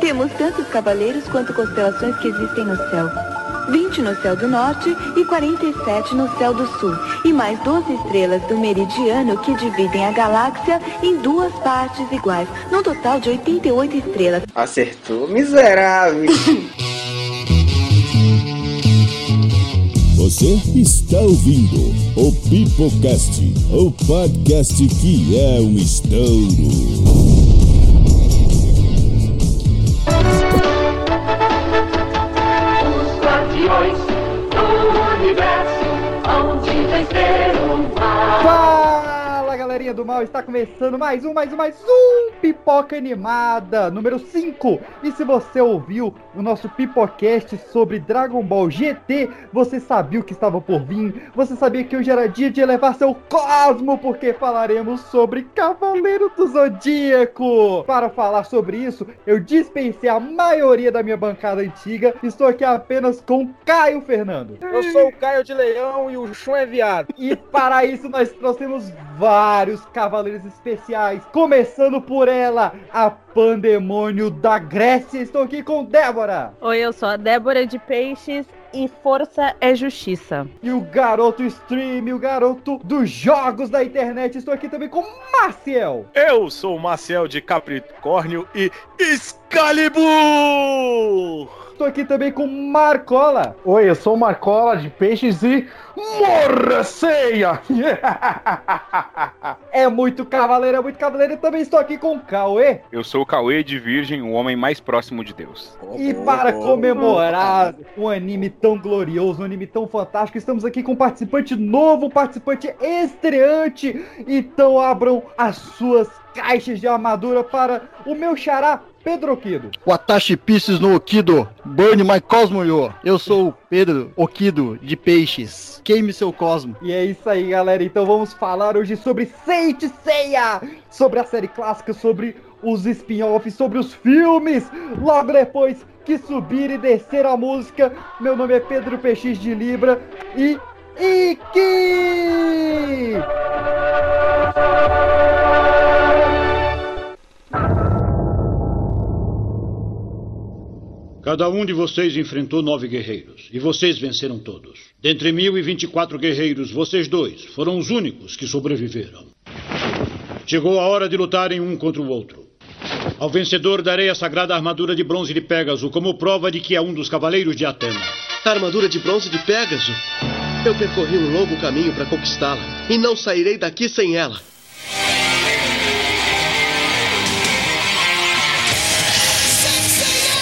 Temos tantos cavaleiros quanto constelações que existem no céu. 20 no céu do norte e 47 no céu do sul. E mais 12 estrelas do meridiano que dividem a galáxia em duas partes iguais. Num total de 88 estrelas. Acertou, miserável. Você está ouvindo o Pipocast, o podcast que é um estouro. Está começando mais um, mais um, mais um Pipoca Animada, número 5. E se você ouviu o nosso Pipocast sobre Dragon Ball GT, você sabia o que estava por vir, você sabia que hoje era dia de elevar seu cosmo, porque falaremos sobre Cavaleiro do Zodíaco. Para falar sobre isso, eu dispensei a maioria da minha bancada antiga, estou aqui apenas com Caio Fernando. Eu sou o Caio de Leão e o Chum é viado. E para isso nós trouxemos vários cavaleiros especiais, começando por ela, a Pandemônio da Grécia. Estou aqui com Débora. Oi, eu sou a Débora de Peixes e força é justiça. E o garoto stream, o garoto dos jogos da internet. Estou aqui também com Maciel. Eu sou o Marcel de Capricórnio e Excalibur! Estou aqui também com Marcola. Oi, eu sou o Marcola de Peixes e Morra Ceia! É muito cavaleiro, é muito cavaleiro. E também estou aqui com Cauê. Eu sou o Cauê de Virgem, o homem mais próximo de Deus. E para comemorar um anime tão glorioso, um anime tão fantástico, estamos aqui com um participante novo, um participante estreante. Então abram as suas caixas de armadura para o meu xará Pedro Quido. Watashi Pieces no Okido, Burn My Cosmo Yo. Eu sou o Pedro Okido de Peixes. Queime seu cosmo. E é isso aí, galera. Então vamos falar hoje sobre Saint Seiya, sobre a série clássica, sobre os spin-offs, sobre os filmes. Logo depois que subir e descer a música. Meu nome é Pedro PX de Libra e Iki! Cada um de vocês enfrentou nove guerreiros, e vocês venceram todos. Dentre mil e vinte e quatro guerreiros, vocês dois foram os únicos que sobreviveram. Chegou a hora de lutarem um contra o outro. Ao vencedor darei a sagrada armadura de bronze de Pégaso como prova de que é um dos cavaleiros de Atena. Armadura de bronze de Pégaso? Eu percorri um longo caminho para conquistá-la e não sairei daqui sem ela.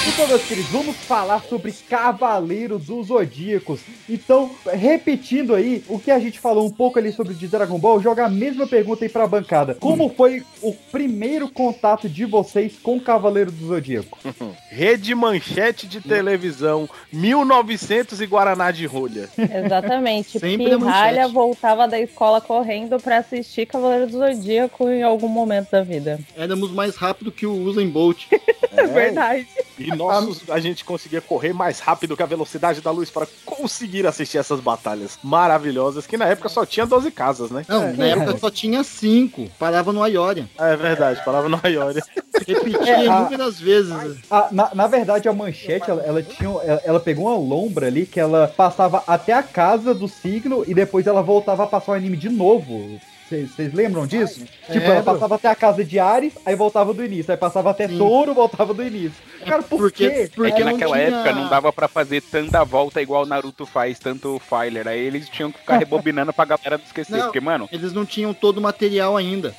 Então, meus queridos, vamos falar sobre Cavaleiros dos Zodíacos. Então, repetindo aí o que a gente falou um pouco ali sobre de Dragon Ball, joga a mesma pergunta aí pra bancada. Como foi o primeiro contato de vocês com Cavaleiro do Zodíaco? Rede Manchete de Televisão, 1900 e Guaraná de Rolha. Exatamente. Sempre a Pirralha voltava da escola correndo pra assistir Cavaleiro do Zodíaco em algum momento da vida. Éramos mais rápido que o Usain Bolt. É verdade. E nossos, a gente conseguia correr mais rápido que a velocidade da luz para conseguir assistir essas batalhas maravilhosas, que na época só tinha 12 casas, né? Não, na época só tinha cinco. Parava no Aioria. É verdade, falava no Ayori. Repetia É, a- inúmeras vezes. Ah, na, na verdade, a manchete, ela, ela tinha, ela, ela pegou uma lombra ali que ela passava até a casa do signo e depois ela voltava a passar o anime de novo. Vocês lembram disso? tipo, ela passava até a casa de Ares, aí voltava do início. Aí passava até Sim. Touro, voltava do início. Cara, por Porque- quê? porque não naquela tinha- época não dava pra fazer tanta volta igual o Naruto faz, tanto o Filer. Aí eles tinham que ficar rebobinando pra galera não esquecer. Não. Porque, mano, Eles não tinham todo o material ainda.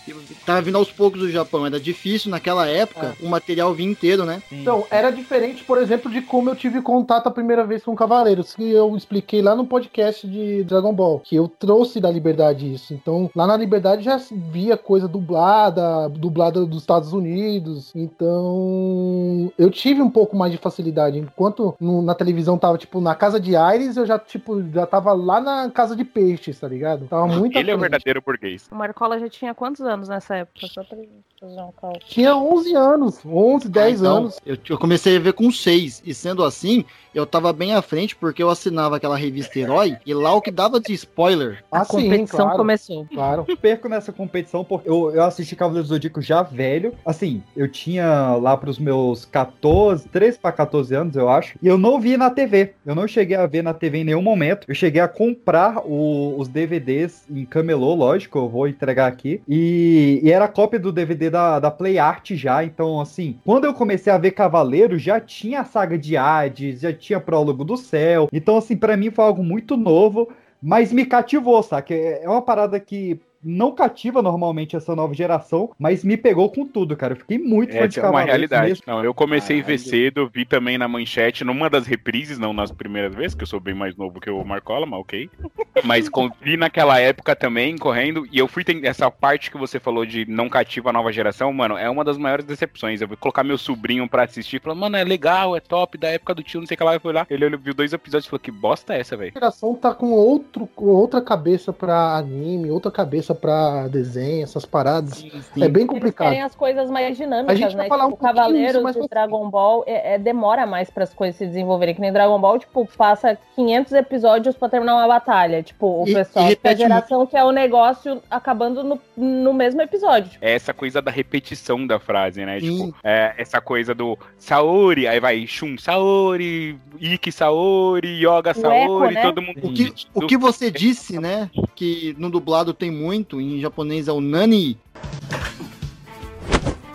Tava vindo aos poucos do Japão. Era difícil naquela época o material vir inteiro, né? Então, era diferente, por exemplo, de como eu tive contato a primeira vez com Cavaleiros, que eu expliquei lá no podcast de Dragon Ball, que eu trouxe da Liberdade isso. Então, lá na Liberdade já via coisa dublada, dublada dos Estados Unidos. Então, eu tive um pouco mais de facilidade. Enquanto no- na televisão tava, tipo, na casa de Ares, eu já, tipo, já tava lá na casa de peixes, tá ligado? Tava muito ele é o frente. verdadeiro burguês. O Marcola já tinha quantos anos nessa época? Só pra fazer um cálculo. Tinha 11 anos, 11, 10 Ah, então, anos. Eu, eu comecei a ver com seis. E sendo assim, eu tava bem à frente porque eu assinava aquela revista Herói e lá o que dava de spoiler. A Ah, sim, competição claro. começou. Claro. Eu perco nessa competição porque eu, eu assisti Cavaleiro do Zodíaco já velho. Assim, eu tinha lá pros meus 14, 13 para 14 anos, eu acho. E eu não vi na TV. Eu não cheguei a ver na TV em nenhum momento. Eu cheguei a comprar o- os DVDs em camelô, lógico, eu vou entregar aqui. E, e era cópia do DVD da, da Play Art já. Então, assim, quando eu comecei a ver Cavaleiro, já tinha a saga de Hades, já tinha Prólogo do Céu. Então, assim, pra mim foi algo muito novo. Mas me cativou, saca? É é uma parada que não cativa normalmente essa nova geração, mas me pegou com tudo, cara. Eu fiquei muito É fã de uma Cavaleiros realidade. mesmo. Não, eu comecei a ver cedo, vi também na manchete, numa das reprises, não nas primeiras vezes, que eu sou bem mais novo que o Marcola, mas ok. Mas com- vi naquela época também, correndo, e eu fui ter essa parte que você falou de não cativa a nova geração, mano, é uma das maiores decepções. Eu vou colocar meu sobrinho pra assistir, falando, mano, é legal, é top, da época do tio, não sei o que lá. Eu fui lá, ele, ele viu dois episódios e falou, que bosta é essa, velho? A geração tá com outro, com outra cabeça pra anime, outra cabeça pra desenho, essas paradas. É bem Eles complicado. querem as coisas mais A dinâmicas, gente vai né? falar Tipo, um Cavaleiros disso e Dragon Ball é, é- demora mais para as coisas se desenvolverem. Que nem Dragon Ball, tipo, passa 500 episódios pra terminar uma batalha. Tipo, o E- pessoal, e tipo, a geração que é o negócio acabando no, no mesmo episódio. Tipo, É essa coisa da repetição da frase, né? Tipo, é essa coisa do Saori, aí vai Shun Saori, Ikki Saori, Yoga O Saori, eco, né? todo mundo. O que, o que você disse, né? Que no dublado tem muito, em japonês é o Nani.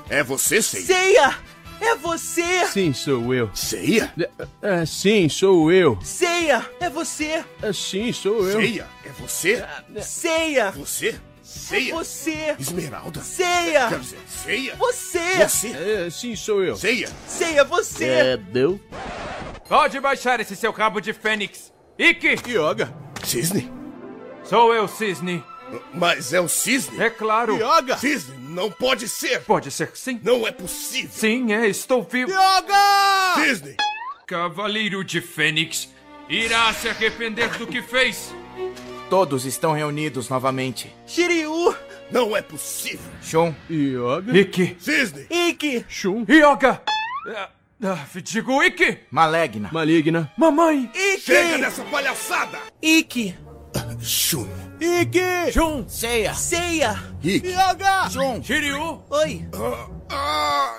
É você, Seiya? Ceia! É você! Sim, sou eu. Seiya? É, sim, sou eu. Ceia! É você! É, sim, sou eu. Seiya? É você? Ceia! Você? Seiya? É você! Esmeralda? Ceia! Quer dizer, Seiya? Você! Você? É, sim, sou eu. Seiya? Ceia, você! deu? Pode baixar esse seu cabo de fênix. Ikki! Yoga? Cisne? Sou eu, Cisne. Mas é o Cisne? É claro. Yoga! Cisne, não pode ser! Pode ser sim. Não é possível! Sim, é, estou vivo. Yoga! Cisne! Cavaleiro de Fênix irá se arrepender do que fez. Todos estão reunidos novamente. Shiryu! Não é possível! Shun. Yoga? Ikki. Cisne! Ikki! Shun. Yoga! Ah, ah, digo Ikki. Malegna. Maligna. Mamãe. Ikki! Chega dessa palhaçada! Ikki! Shun! Ikki! Shun. Ceia! Ceia! Ikki! Yoga! Shun! Shiryu. Oi! Ah, ah,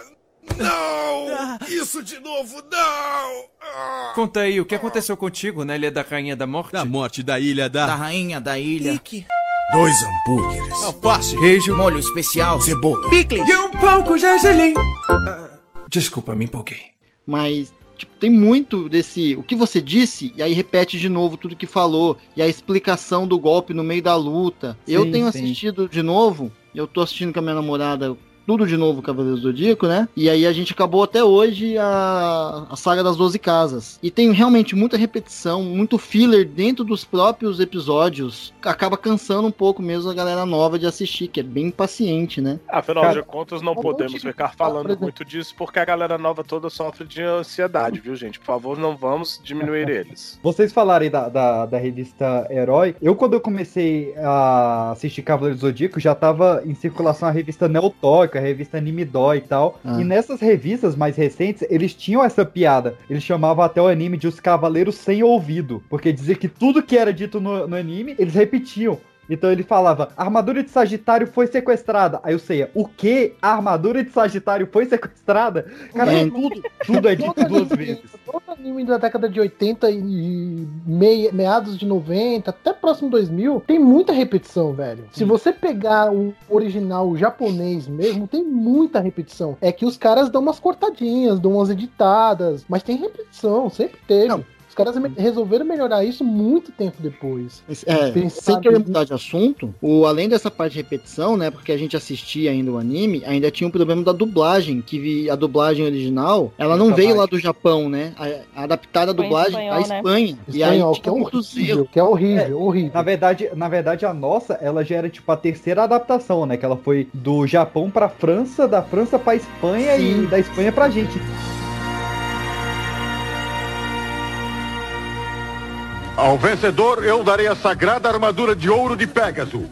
não! Isso de novo, não! Ah. Conta aí, o que aconteceu contigo na Ilha da Rainha da Morte? Da morte da ilha da... Da rainha da ilha. Ikki! Dois hambúrgueres. Alface. Queijo. Molho especial. Cebola. Picles. E um pão com gergelim. Ah, desculpa, me empolguei. Mas tipo, tem muito desse. O que você disse, e aí repete de novo tudo que falou, e a explicação do golpe no meio da luta. eu Sim, tenho sim. assistido de novo, eu tô assistindo com a minha namorada. Tudo de novo Cavaleiro do Zodíaco, né? E aí a gente acabou até hoje a, a saga das 12 casas. E tem realmente muita repetição, muito filler dentro dos próprios episódios. Acaba cansando um pouco mesmo a galera nova de assistir, que é bem paciente, né? Afinal Cara, de contas, não podemos ficar falando muito disso porque a galera nova toda sofre de ansiedade, viu, gente? Por favor, não vamos diminuir eles. Vocês falarem da, da, da revista Herói. Eu, quando eu comecei a assistir Cavaleiro do Zodíaco, já tava em circulação a revista Neotóica, a revista Anime Dói e tal. Ah. E nessas revistas mais recentes, eles tinham essa piada. Eles chamavam até o anime de Os Cavaleiros Sem Ouvido. Porque dizia que tudo que era dito no, no anime, eles repetiam. Então ele falava, a armadura de Sagitário foi sequestrada. Aí eu sei, o que? A armadura de Sagitário foi sequestrada? Cara, É. tudo, tudo é dito duas vezes. Todo anime da década de 80 e meia- meados de 90, até próximo 2000, tem muita repetição, velho. Se você pegar o original japonês mesmo, tem muita repetição. É que os caras dão umas cortadinhas, dão umas editadas, mas tem repetição, sempre teve. Os caras resolveram melhorar isso muito tempo depois. É, Pensar sem querer mudar de assunto, o, além dessa parte de repetição, né? Porque a gente assistia ainda o anime, ainda tinha o problema da dublagem, que vi- a dublagem original, ela não veio lá do Japão, né? A, a adaptada a dublagem espanhol, à né? Espanha. E aí Espanhol, tinha que é horrível, que é horrível, horrível. Na verdade, na verdade, a nossa, ela já era tipo a terceira adaptação, né? Que ela foi do Japão pra França, da França pra Espanha Sim. e da Espanha pra gente. Ao vencedor, eu darei a sagrada armadura de ouro de Pégaso.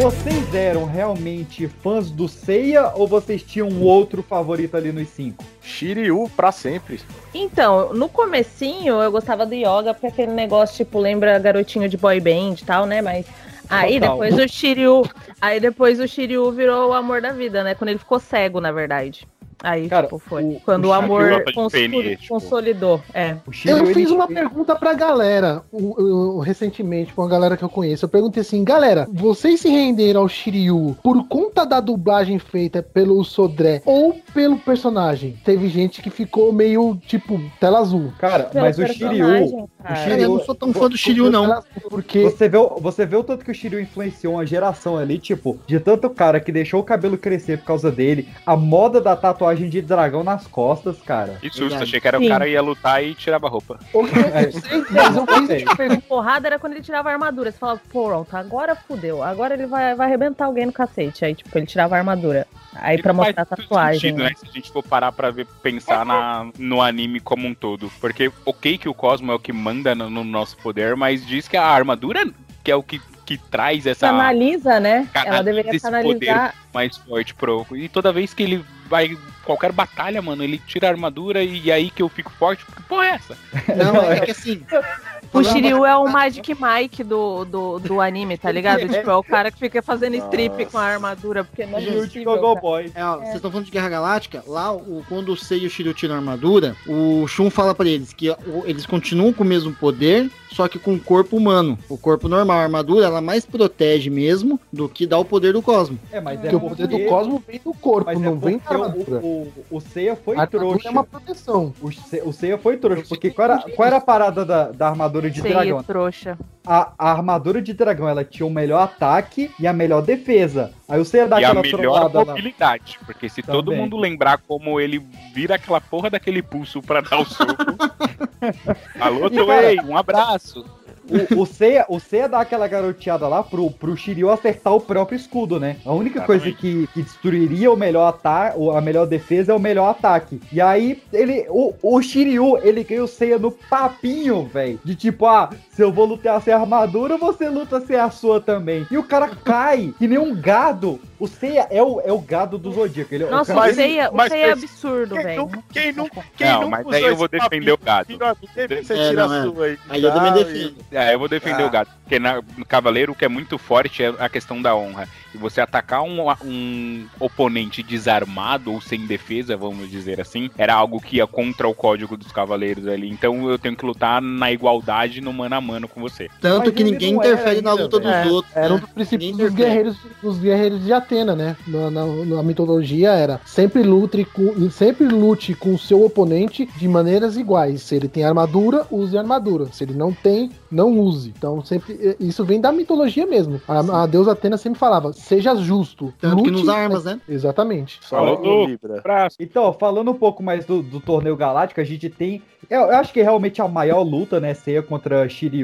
Vocês eram realmente fãs do Seiya ou vocês tinham um outro favorito ali nos cinco? Shiryu pra sempre. Então, no comecinho eu gostava do yoga, porque aquele negócio, tipo, lembra garotinho de boy band e tal, né? Mas Aí Total. depois o Shiryu. Aí depois o Shiryu virou o amor da vida, né? Quando ele ficou cego, na verdade. Aí, Cara, tipo, foi. o- Quando o o, Shiryu amor gosta de cons- PNE, tipo. consolidou. É. O Shiryu, Eu fiz uma pergunta pra galera o- o- recentemente, com a galera que eu conheço. Eu perguntei assim, galera, vocês se renderam ao Shiryu por conta da dublagem feita pelo Sodré ou pelo personagem? Teve gente que ficou meio, tipo, tela azul. Cara, Pelo mas o Shiryu. cara. O Cara, eu não sou tão fã do Shiryu, não. Porque Você vê, o- você vê o tanto que o Shiryu influenciou uma geração ali, tipo, de tanto cara que deixou o cabelo crescer por causa dele, a moda da tatuagem de dragão nas costas, cara. Que susto, Verdade. achei que era Sim. o cara ia lutar e tirava a roupa. o que eu não sei, mas eu fiz pergunta. Porrada era quando ele tirava a armadura. Você falava, pronto, agora fudeu. Agora ele vai, vai arrebentar alguém no cacete. Aí, tipo, ele tirava a armadura. Aí pra Faz mostrar a tatuagem. sentido, né? Se a gente for parar pra ver, pensar na, no anime como um todo. Porque, ok que o Cosmo é o que manda no, no nosso poder, mas diz que a armadura que é o que, que traz essa Canaliza, né? Canaliza Ela deveria esse canalizar. mais forte pro. E toda vez que ele vai. Qualquer batalha, mano, ele tira a armadura e aí que eu fico forte. Porque porra é essa? Não, é que assim. O Shiryu é o Magic Mike do, do, do anime, tá ligado? Tipo, é o cara que fica fazendo strip com a armadura, porque não é possível, cara. Boy. É, ó, vocês estão falando de Guerra Galáctica, lá o, quando o Sei e o Shiryu tiram a armadura, o Shun fala pra eles que o- eles continuam com o mesmo poder, só que com o corpo humano. O corpo normal, a armadura, ela mais protege mesmo do que dá o poder do Cosmo. É, mas é Porque o poder do Cosmo vem do corpo, mas é não vem da porque o, armadura. O, o Seiya foi A trouxa. é uma proteção. O, Se- o Seiya foi trouxa, porque qual era, qual era a parada da, da armadura de Sei, dragão? trouxa. A, a armadura de dragão, ela tinha o melhor ataque e a melhor defesa. Aí o Seiya dá e a aquela melhor trollada lá. mobilidade. Porque se todo Também. mundo lembrar como ele vira aquela porra daquele pulso pra dar o soco. Alô, Toei, um abraço. O, o, Seiya, o Seiya dá aquela garoteada lá pro, pro Shiryu acertar o próprio escudo, né? A única coisa que, que destruiria o melhor ataque, a melhor defesa é o melhor ataque. E aí, ele, o, o Shiryu, ele ganha o Seiya no papinho, velho. De tipo, ah, se eu vou lutar sem armadura, você luta sem a sua também. E o cara cai, que nem um gado. O Seiya é o, é o gado do Zodíaco. Ele, Nossa, cara- o Seiya, o mas- Seiya é absurdo, Quem velho. nunca, quem nunca, quem Não, nunca mas usou aí eu vou defender papinho? o gado. Amigo, Sempre você É, tira não, é. a sua aí. Aí eu também defendo. É, eu vou defender Ah. o gato. Porque na- no Cavaleiro o que é muito forte é a questão da honra. E você atacar um, um oponente desarmado ou sem defesa, vamos dizer assim, era algo que ia contra o código dos Cavaleiros ali. Então eu tenho que lutar na igualdade no mano a mano com você. Tanto Mas que ninguém interfere na ainda, luta velho. dos outros. Era um né? dos princípios dos guerreiros, dos guerreiros de Atena, né? Na, na, na mitologia era sempre lute, com, sempre lute com o seu oponente de maneiras iguais. Se ele tem armadura, use armadura. Se ele não tem, não use. Então sempre isso vem da mitologia mesmo. A, a deusa Atena sempre falava: seja justo. Tanto que lute, não usa armas, né? Exatamente. Falou Só do- Libra. Então, falando um pouco mais do, do torneio galáctico, a gente tem. Eu, eu acho que realmente a maior luta, né? Seiya contra Shiryu,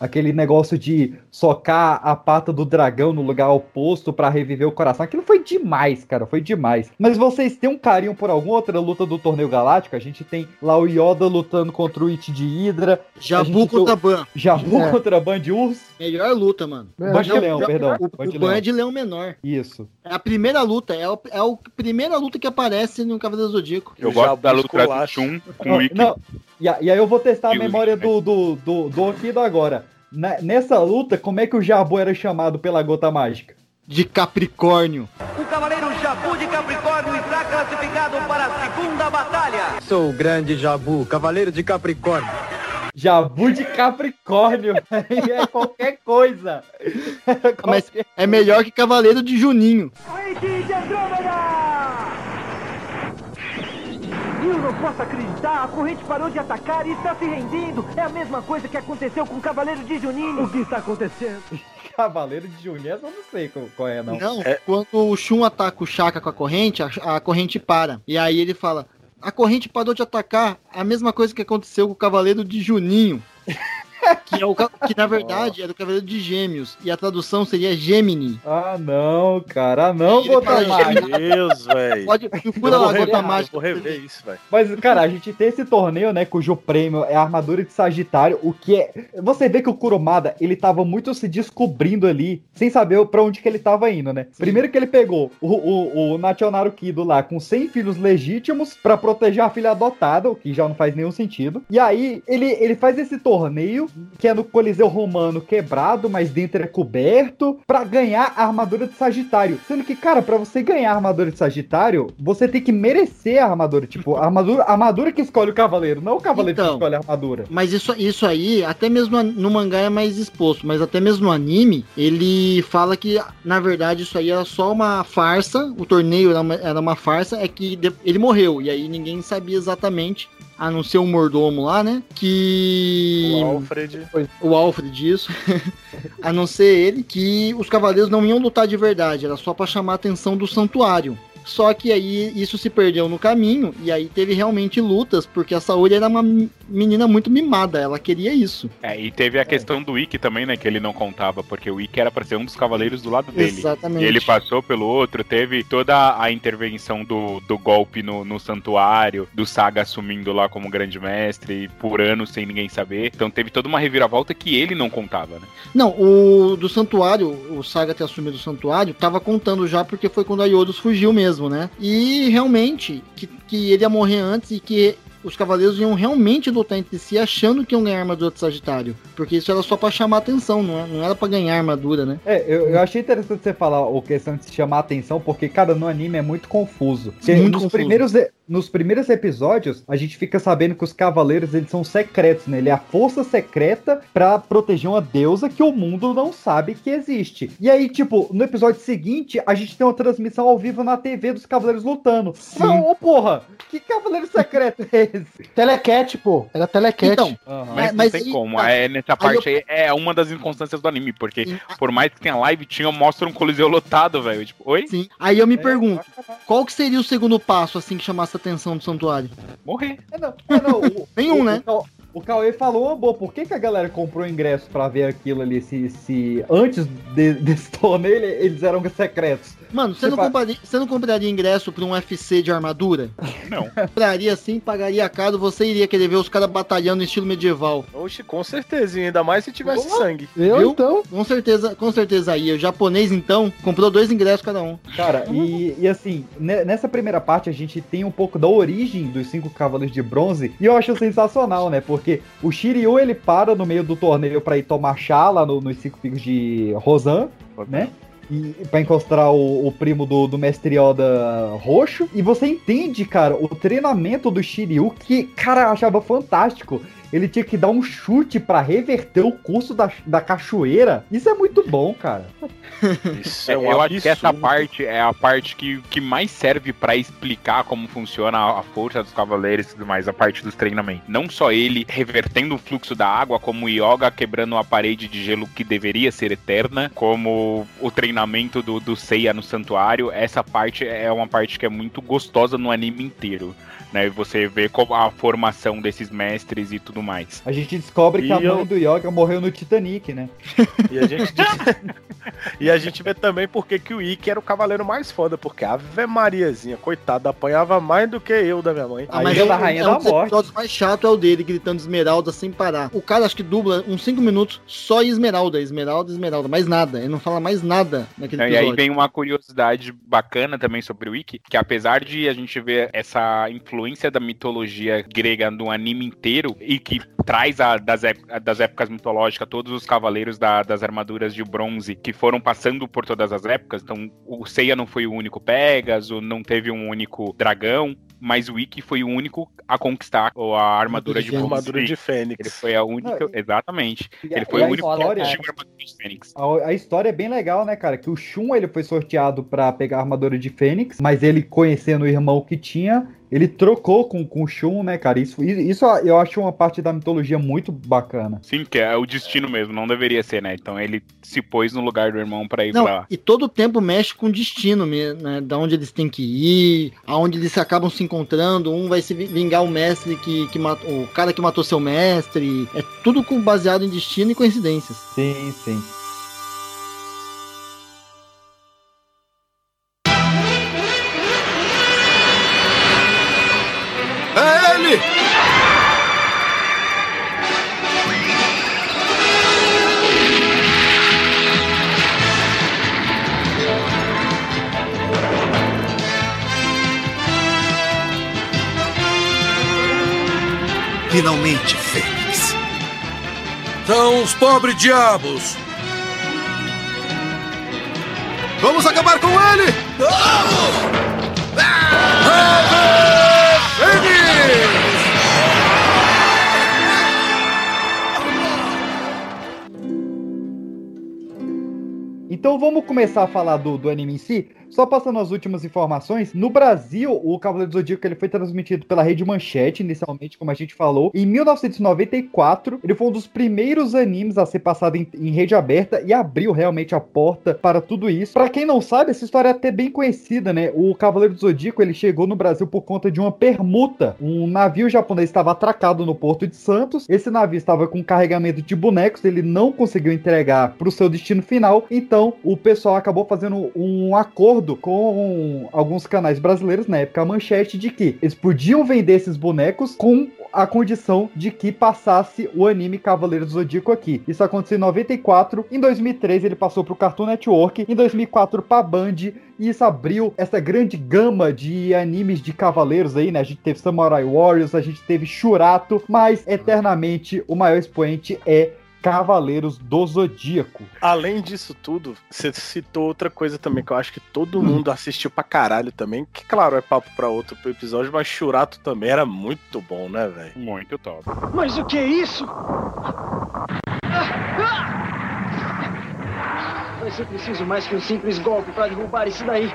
aquele negócio de socar a pata do dragão no lugar oposto pra reviver o coração. Aquilo foi demais, cara, foi demais. Mas vocês têm um carinho por alguma outra luta do torneio galáctico? A gente tem lá o Yoda lutando contra o It de Hydra, A Jabu contra Ban. Jabu É. contra Band Urs, Melhor luta, mano. É, Band de Leão, perdão. O, de Ban é Leão. de leão menor. Isso. É a primeira luta, é, o, é a primeira luta que aparece no Cavaleiro do Zodíaco. Eu gosto da luta do esculacha. Shun com o Ikki. não. E, e aí eu vou testar a o memória do, do, do, do Okido agora. Na- nessa luta, como é que o Jabu era chamado pela gota mágica? De Capricórnio. O Cavaleiro Jabu de Capricórnio está classificado para a segunda batalha. Sou o grande Jabu, cavaleiro de Capricórnio. Jabu de Capricórnio. é qualquer coisa. Mas é melhor que Cavaleiro de Juninho. Rei de Andrômeda! Eu não posso acreditar, a corrente parou de atacar e está se rendendo. É a mesma coisa que aconteceu com o Cavaleiro de Juninho. O que está acontecendo? Cavaleiro de Juninho, essa eu não sei qual, é, não. Não, quando o Shun ataca o Shaka com a corrente, a, a corrente para. E aí ele fala: a corrente parou de atacar, a mesma coisa que aconteceu com o Cavaleiro de Juninho. que, é o, que na verdade era o Cavaleiro de Gêmeos. E a tradução seria Gemini. Ah, não, cara. Ah, não, gota mágica. Meu Deus, velho. Pode procura lá, Gota Mágica. Vou rever isso, velho. Mas, cara, a gente tem esse torneio, né, cujo prêmio é a armadura de Sagitário, o que é... Você vê que o Kurumada, ele tava muito se descobrindo ali, sem saber pra onde que ele tava indo, né? Primeiro que ele pegou o, o, o Nationaru Kido lá com 100 filhos legítimos pra proteger a filha adotada, o que já não faz nenhum sentido. E aí, ele, ele faz esse torneio que é no Coliseu Romano quebrado, mas dentro é coberto, pra ganhar a armadura de Sagitário. Sendo que, cara, pra você ganhar a armadura de Sagitário, você tem que merecer a armadura. Tipo, a armadura, a armadura que escolhe o cavaleiro, não o cavaleiro que Então. escolhe a armadura. Mas isso, isso aí, até mesmo no mangá é mais exposto, mas até mesmo no anime, ele fala que, na verdade, isso aí era só uma farsa, o torneio era uma, era uma farsa, é que ele morreu, e aí ninguém sabia exatamente, a não ser o mordomo lá, né, que... O Alfred. O Alfred, isso. a não ser ele, que os cavaleiros não iam lutar de verdade, era só pra chamar a atenção do santuário. Só que aí isso se perdeu no caminho, e aí teve realmente lutas, porque a Saori era uma menina muito mimada, ela queria isso. É, e teve a questão do Ikki também, né? Que ele não contava, porque o Ikki era pra ser um dos cavaleiros do lado dele. Exatamente. E ele passou pelo outro, teve toda a intervenção do, do golpe no, no santuário, do Saga assumindo lá como grande mestre por anos sem ninguém saber. Então teve toda uma reviravolta que ele não contava, né? Não, o do santuário, o Saga ter assumido o santuário, tava contando já porque foi quando a Yodos fugiu mesmo, né? E realmente, que, que ele ia morrer antes e que os cavaleiros iam realmente lutar entre si achando que iam ganhar a armadura de Sagitário. Porque isso era só pra chamar atenção, não, é- não era pra ganhar armadura, né? É, eu, eu achei interessante você falar o questão de chamar atenção, porque, cara, no anime é muito confuso. Porque Muito nos, confuso. Primeiros, nos primeiros episódios, a gente fica sabendo que os cavaleiros, eles são secretos, né? Ele é a força secreta pra proteger uma deusa que o mundo não sabe que existe. E aí, tipo, no episódio seguinte, a gente tem uma transmissão ao vivo na TV dos cavaleiros lutando. Não, ô porra, que cavaleiro secreto é esse? Telecat, pô. Era Telecat. Então, Mas, não tem como. É, nessa aí parte aí é uma das inconstâncias do anime, porque por mais que tenha live, tinha, mostra um coliseu lotado, velho. Tipo, oi? Sim. Aí eu me pergunto, qual que seria o segundo passo, assim, que chamasse atenção do santuário? Morrer. É, não, é, não, o, Nenhum, o- né? O, Cau- o Cauê falou, boa, por que, que a galera comprou ingresso pra ver aquilo ali? Se, se antes de- desse torneio ele- eles eram secretos. Mano, você Você não, fa- compraria, você não compraria ingresso pra um UFC de armadura? Não. Compraria sim, pagaria caro, você iria querer ver os caras batalhando no estilo medieval. Oxe, com certeza, e ainda mais se tivesse sangue. Viu? Com certeza, com certeza aí. O japonês, então, comprou dois ingressos cada um. Cara, e, e assim, ne- nessa primeira parte a gente tem um pouco da origem dos cinco cavaleiros de bronze, e eu acho sensacional, né? Porque o Shiryu ele para no meio do torneio pra ir tomar chá lá no- nos cinco picos de Rosan, né? E pra encontrar o, o primo do, do mestre Yoda roxo. E você entende, cara, o treinamento do Shiryu, que, cara, eu achava fantástico. Ele tinha que dar um chute pra reverter o curso da, da cachoeira. Isso é muito bom, cara. Isso É, é um eu acho que essa absurdo. parte é a parte que, que mais serve pra explicar como funciona a, a força dos cavaleiros e tudo mais, a parte dos treinamentos. Não só ele revertendo o fluxo da água, como o Yoga quebrando uma parede de gelo que deveria ser eterna, como o treinamento do, do Seiya no santuário. Essa parte é uma parte que é muito gostosa no anime inteiro. Né, e você vê como a formação desses mestres e tudo mais. A gente descobre que E a mãe do Yoga morreu no Titanic, né? E a gente, e a gente vê também porque que o Ikki era o cavaleiro mais foda, porque a Ave Mariazinha, coitada, apanhava mais do que eu da minha mãe. Ah, mas é, é um dos episódios mais chato é o dele, gritando Esmeralda sem parar. O cara acho que dubla uns 5 minutos só Esmeralda, Esmeralda, Esmeralda, mais nada. Ele não fala mais nada naquele Não, e episódio. aí vem uma curiosidade bacana também sobre o Wiki, que apesar de a gente ver essa influência da mitologia grega no anime inteiro e que traz a, das, das épocas mitológicas todos os cavaleiros da- das armaduras de bronze que foram passando por todas as épocas, então o Seiya não foi o único Pegasus, não teve um único dragão, mas o Ikki foi o único a conquistar a armadura de bronze. Armadura de Fênix. Ele foi a única, exatamente. E Ele foi o a único que história- atingiu a armadura de Fênix. A, a história é bem legal, né, cara? Que o Shun ele foi sorteado pra pegar a armadura de Fênix, mas ele conhecendo o irmão que tinha, ele trocou com, com o Shun, né, cara? Isso, isso eu acho uma parte da mitologia muito bacana. Sim, que é o destino mesmo, não deveria ser, né? Então ele se pôs no lugar do irmão pra ir Não, pra lá. e todo o tempo mexe com o destino mesmo, né? Da onde eles têm que ir, aonde eles acabam se encontrando. Um vai se vi- vingar o mestre que, que matou. O cara que matou seu mestre. É tudo baseado em destino e coincidências. Sim, sim. Finalmente, Fênix. Então, os pobres diabos! Vamos acabar com ele! Então vamos começar a falar do, do anime em si. Só passando as últimas informações, no Brasil, o Cavaleiro do Zodíaco ele foi transmitido pela Rede Manchete, inicialmente, como a gente falou. Em 1994, ele foi um dos primeiros animes a ser passado em, em rede aberta e abriu realmente a porta para tudo isso. Para quem não sabe, essa história é até bem conhecida, né? O Cavaleiro do Zodíaco ele chegou no Brasil por conta de uma permuta. Um navio japonês estava atracado no Porto de Santos. Esse navio estava com carregamento de bonecos, ele não conseguiu entregar para o seu destino final. Então, o pessoal acabou fazendo um acordo com alguns canais brasileiros, na época a manchete, de que eles podiam vender esses bonecos com a condição de que passasse o anime Cavaleiro do Zodíaco aqui. Isso aconteceu em 94, em 2013 ele passou pro Cartoon Network, em 2004 pra Band, e isso abriu essa grande gama de animes de cavaleiros aí, né? A gente teve Samurai Warriors, a gente teve Shurato, mas eternamente o maior expoente é Cavaleiros do Zodíaco. Além disso tudo, você citou outra coisa também que eu acho que todo mundo assistiu pra caralho também. Que, claro, é papo pra outro episódio, mas Churato também era muito bom, né, velho? Muito top. Mas o que é isso? Vai ser preciso mais que um simples golpe para derrubar isso daí.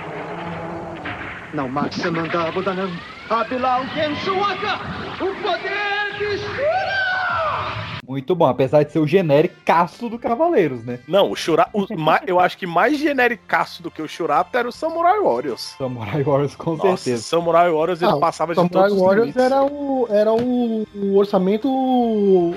Não mate Samanda Abodanam. Abilau Gensuaka! O poder de Shura! Muito bom, apesar de ser o genéricaço do Cavaleiros, né? Não, o Shurato. eu acho que mais genericaço do que o Shurato era o Samurai Warriors. Samurai Warriors, com Nossa, certeza. Samurai Warriors ele Ah, passava de Samurai todos os Warriors era o, era o, o orçamento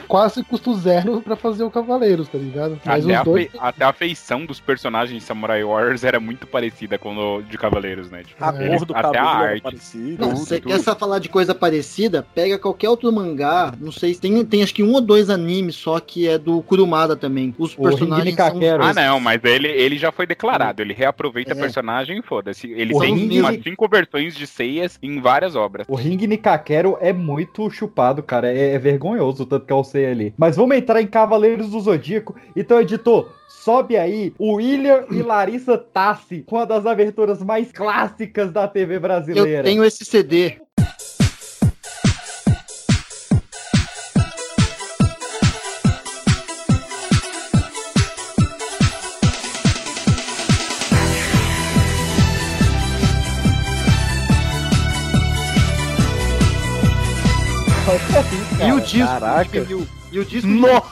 quase custo zero pra fazer o Cavaleiros, tá ligado? Mas Até os a, dois. fei- até a feição dos personagens de Samurai Warriors era muito parecida com o de Cavaleiros, né? Tipo, A eles- cor do até a cabelo arte. parecida. Não, Tudo, você tudo. quer só falar de coisa parecida? Pega qualquer outro mangá, não sei, tem, tem acho que um ou dois animes só que é do Kurumada também. Os O personagens são... Ah, não, mas ele, ele já foi declarado. Ele reaproveita É. personagem e foda-se. Ele O tem Ringini- umas cinco versões de Seias em várias obras. O Ring Nikakero é muito chupado, cara. É, é vergonhoso o tanto que eu sei ali. Mas vamos entrar em Cavaleiros do Zodíaco. Então, editor, sobe aí o William e Larissa Tassi com uma das aberturas mais clássicas da TV Eu brasileira. tenho esse CD. E o disco, Caraca. e o, e o disco Nossa!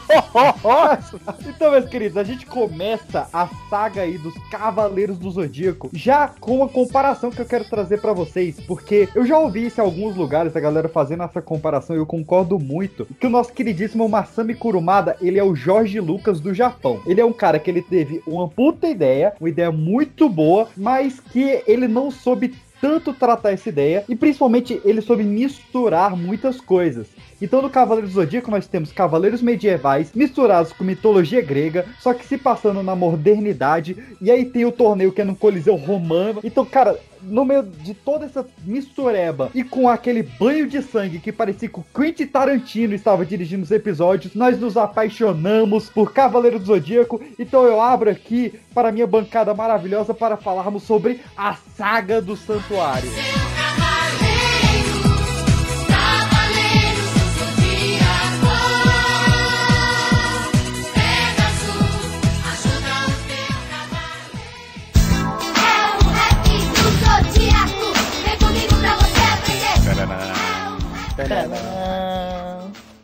Então, meus queridos, a gente começa a saga aí dos Cavaleiros do Zodíaco já com uma comparação que eu quero trazer pra vocês, porque eu já ouvi isso em alguns lugares, a galera fazendo essa comparação e eu concordo muito, que o nosso queridíssimo Masami Kurumada, ele é o Jorge Lucas do Japão. Ele é um cara que ele teve uma puta ideia, uma ideia muito boa, mas que ele não soube tanto tratar essa ideia e principalmente ele soube misturar muitas coisas. Então no Cavaleiro do Zodíaco nós temos cavaleiros medievais misturados com mitologia grega, só que se passando na modernidade, e aí tem o torneio que é no Coliseu Romano. Então, cara, no meio de toda essa mistureba e com aquele banho de sangue que parecia que o Quentin Tarantino estava dirigindo os episódios, nós nos apaixonamos por Cavaleiro do Zodíaco. Então eu abro aqui para minha bancada maravilhosa para falarmos sobre a saga do Santuário.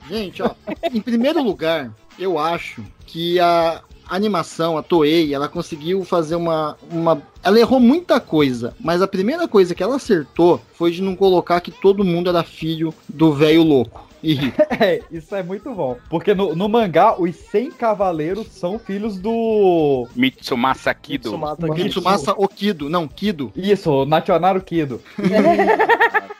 Gente, ó, em primeiro lugar, eu acho que a animação, a Toei, ela conseguiu fazer uma, uma. Ela errou muita coisa, mas a primeira coisa que ela acertou foi de não colocar que todo mundo era filho do velho louco. É, isso é muito bom. Porque no, no mangá, os 100 cavaleiros são filhos do. Mitsumasa Kido. Mitsumasa Kido. Mitsumasa Okido, não, Kido. Isso, Nationaru Kido.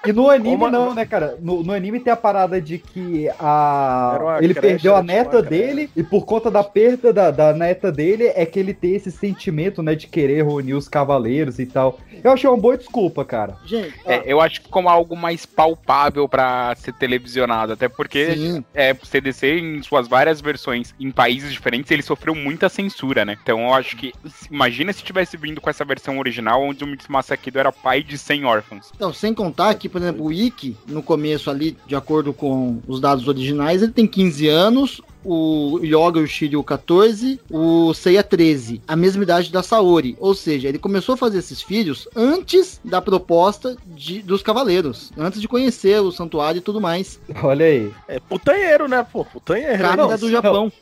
E no anime Como- não, né, cara? No, no anime tem a parada de que a... Ele creche, perdeu a tipo neta uma creche. dele e por conta da perda da, da neta dele é que ele tem esse sentimento, né, de querer reunir os cavaleiros e tal. Eu achei uma boa desculpa, cara. Gente, É, eu acho que como algo mais palpável pra ser televisionado, até porque Sim. é, o CDC em suas várias versões em países diferentes, ele sofreu muita censura, né? Então eu acho que imagina se tivesse vindo com essa versão original onde o Mitsumasa Kido era pai de 100 órfãos. Então, sem contar que, por exemplo, o Ikki, no começo ali, de acordo com os dados originais, ele tem 15 anos, o Yoga e o Shiryu 14, o Seiya 13, a mesma idade da Saori. Ou seja, ele começou a fazer esses filhos antes da proposta de, dos cavaleiros, antes de conhecer o santuário e tudo mais. Olha aí. É putanheiro, né, pô? Putanheiro. Cara Não, é do Japão.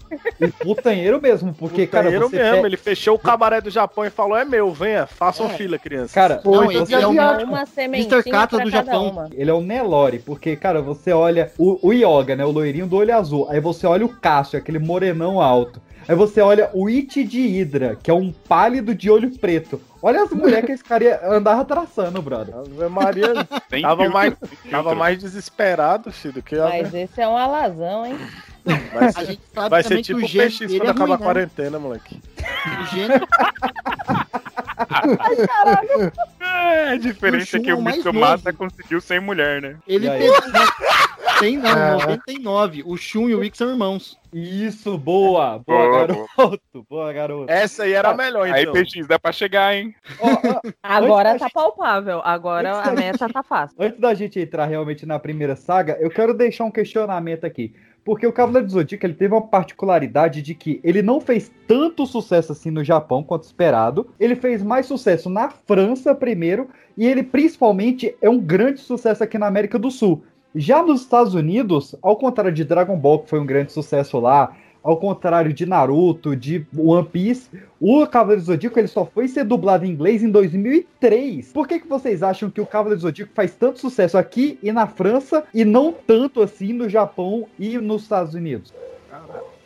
E putanheiro mesmo, porque, cara, Putanheiro você mesmo. Ele fechou o cabaré do Japão e falou: é meu, venha, façam É. fila, criança. Cara, Não, esse é o Uma sementinha Mr. Kata do Japão. uma. Ele é o Nelore, porque, cara, você olha o, o Yoga, né? O loirinho do olho azul. Aí você olha o Cássio, aquele morenão alto. Aí você olha o It de Hydra, que é um pálido de olho preto. Olha as mulheres que esse cara ia- andava traçando, brother. Ave Maria tava mais, tava mais desesperado, filho, do que a- Mas esse é um alazão, hein? vai A ser, gente sabe vai ser tipo o PX quando é acabar ruim, a né? quarentena, moleque. O gênero É, a diferença é O que é o o mais Mitsumasa conseguiu sem mulher, né? Ele aí? teve. Tem não, É. 99. O Shun e o Ikki são irmãos. Isso, boa! Boa, Boa, garoto! Boa, garoto! Essa aí era a melhor, Aí então. PX dá pra chegar, hein? Agora Antes da tá palpável. Agora Antes a meta tá fácil. Antes da gente entrar realmente na primeira saga, eu quero deixar um questionamento aqui. Porque o Cavaleiro do Zodíaco ele teve uma particularidade de que ele não fez tanto sucesso assim no Japão quanto esperado. Ele fez mais sucesso na França primeiro e ele principalmente é um grande sucesso aqui na América do Sul. Já nos Estados Unidos, ao contrário de Dragon Ball, que foi um grande sucesso lá, ao contrário de Naruto, de One Piece, o Cavaleiro Zodíaco ele só foi ser dublado em inglês em 2003. Por que, que vocês acham que o Cavaleiro Zodíaco faz tanto sucesso aqui e na França e não tanto assim no Japão e nos Estados Unidos?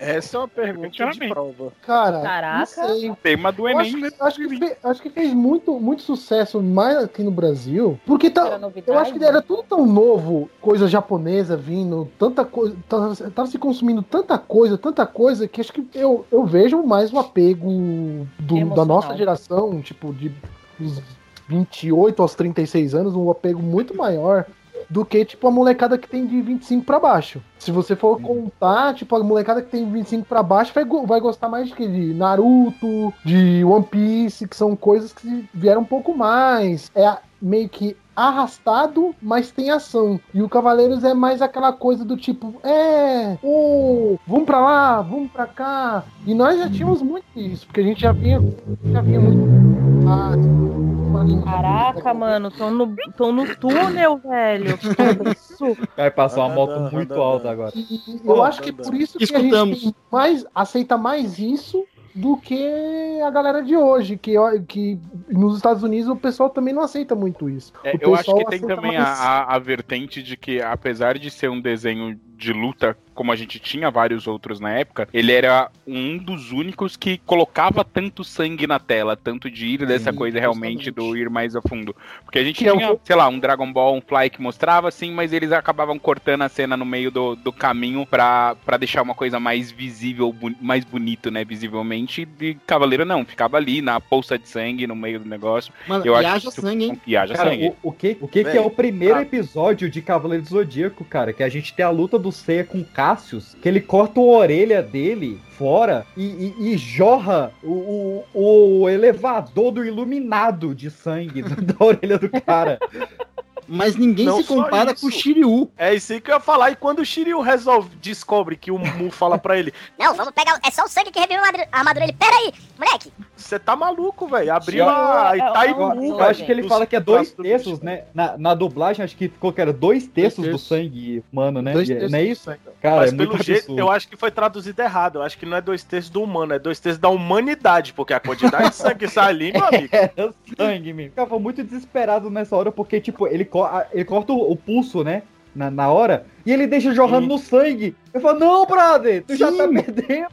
Essa é uma pergunta de prova. Cara, Caraca. não sei. Tema do acho, Enem, que, acho, que fe- acho que fez muito, muito sucesso mais aqui no Brasil, porque tá, eu acho que era tudo tão novo, coisa japonesa vindo, tanta coisa, tava, tava se consumindo tanta coisa, tanta coisa, que acho que eu, eu vejo mais o apego do- da nossa geração, tipo, de dos 28 aos 36 anos, um apego muito maior do que, tipo, a molecada que tem de 25 pra baixo. Se você for contar, tipo, a molecada que tem 25 pra baixo vai, vai gostar mais de, de Naruto, de One Piece, que são coisas que vieram um pouco mais. É a- meio que arrastado, mas tem ação. E o Cavaleiros é mais aquela coisa do tipo, é, ô, vamos pra lá, vamos pra cá. E nós já tínhamos muito isso, porque a gente já vinha, já vinha muito. Ah, Caraca, mano, tô no, tô no túnel, velho. Vai passar uma moto muito alta agora. E eu acho que por isso que a Escutamos. gente tem mais, aceita mais isso do que a galera de hoje, que, que nos Estados Unidos o pessoal também não aceita muito isso. É, O eu acho que tem também mais- a, a vertente de que, apesar de ser um desenho de luta, como a gente tinha vários outros na época, ele era um dos únicos que colocava tanto sangue na tela, tanto de ir dessa Sim, coisa realmente do ir mais a fundo. Porque a gente Que é o tinha, que- sei lá, um Dragon Ball, um Fly que mostrava assim, mas eles acabavam cortando a cena no meio do, do caminho pra, pra deixar uma coisa mais visível, bu- mais bonito, né, visivelmente. E Cavaleiro não, ficava ali na poça de sangue no meio do negócio. Mano, Eu e acho haja sangue, hein? E haja Cara, sangue. o, o que, o que, que é o primeiro ah. episódio de Cavaleiro do Zodíaco, cara? Que a gente tem a luta do Seiya com Cassius, que ele corta a orelha dele fora e, e- e jorra o, o, o elevador do iluminado de sangue da orelha do cara. Mas ninguém Não se compara isso. com o Shiryu. É isso aí que eu ia falar. E quando o Shiryu resolve, descobre que o Mu fala pra ele: Não, vamos pegar. É só o sangue que revira a armadura-. Ele, pera aí, moleque. Você tá maluco, velho? Abriu Eu- a eu- eu- Itaipu, Eu acho que ele fala que é dois terços, né? Na, na dublagem, acho que ficou que era dois terços do sangue humano, né? Dois terços não é isso? Cara, Mas é pelo muito jeito, absurdo. eu acho que foi traduzido errado. Eu acho que não é dois terços do humano, é dois terços da humanidade, porque a quantidade de sangue que sai ali, meu amigo. Era sangue, mesmo. Ficava muito desesperado nessa hora, porque, tipo, ele, co- a- ele corta o, o pulso, né? Na, na hora, e ele deixa jorrando no sangue. Eu falo, não, brother, tu já tá perdendo.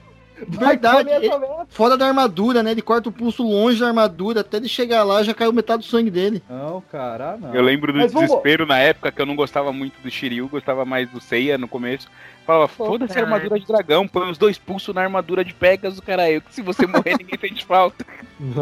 Verdade. ele- fora da armadura, né? Ele corta o pulso longe da armadura, até ele chegar lá já caiu metade do sangue dele. Não, cara, não. Eu lembro do Mas vamos- desespero na época que eu não gostava muito do Shiryu, gostava mais do Seiya no começo. Falava, foda-se a armadura de dragão, põe os dois pulsos na armadura de Pegasus, caralho. Que se você morrer, ninguém sente falta.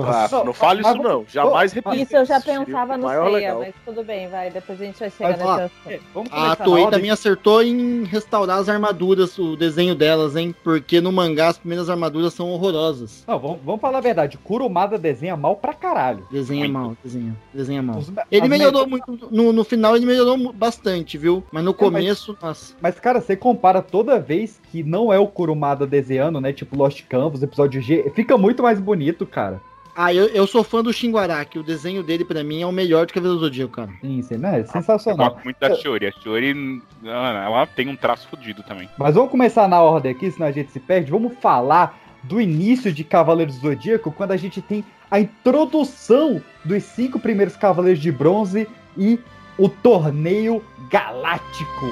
Ah, não fale isso não, jamais repita. Isso eu já pensava no Seiya, legal. mas tudo bem, vai. Depois a gente vai chegar Mas, ó, nesse É. A Toei também acertou em restaurar as armaduras, o desenho delas, hein? Porque no mangá as primeiras armaduras são horrorosas. Não, vamos, vamos falar a verdade. Kurumada desenha mal pra caralho. Desenha mal, desenha, desenha mal. Os- Ele melhorou me- muito, no, no final ele melhorou bastante, viu? Mas no É, mas- começo, nossa. Mas, cara, você compara toda vez que não é o Kurumada desenhando, né? Tipo Lost Campos, episódio G, fica muito mais bonito, cara. Ah, eu, eu sou fã do Shinguaraki, o desenho dele pra mim é o melhor do Cavaleiro do Zodíaco, cara. Sim, sim, né? É Eu sensacional. gosto muito da Shiori. A Shiori, ela ela tem um traço fodido também. Mas vamos começar na ordem aqui, senão a gente se perde. Vamos falar do início de Cavaleiros do Zodíaco, quando a gente tem a introdução dos cinco primeiros Cavaleiros de Bronze e o torneio galáctico.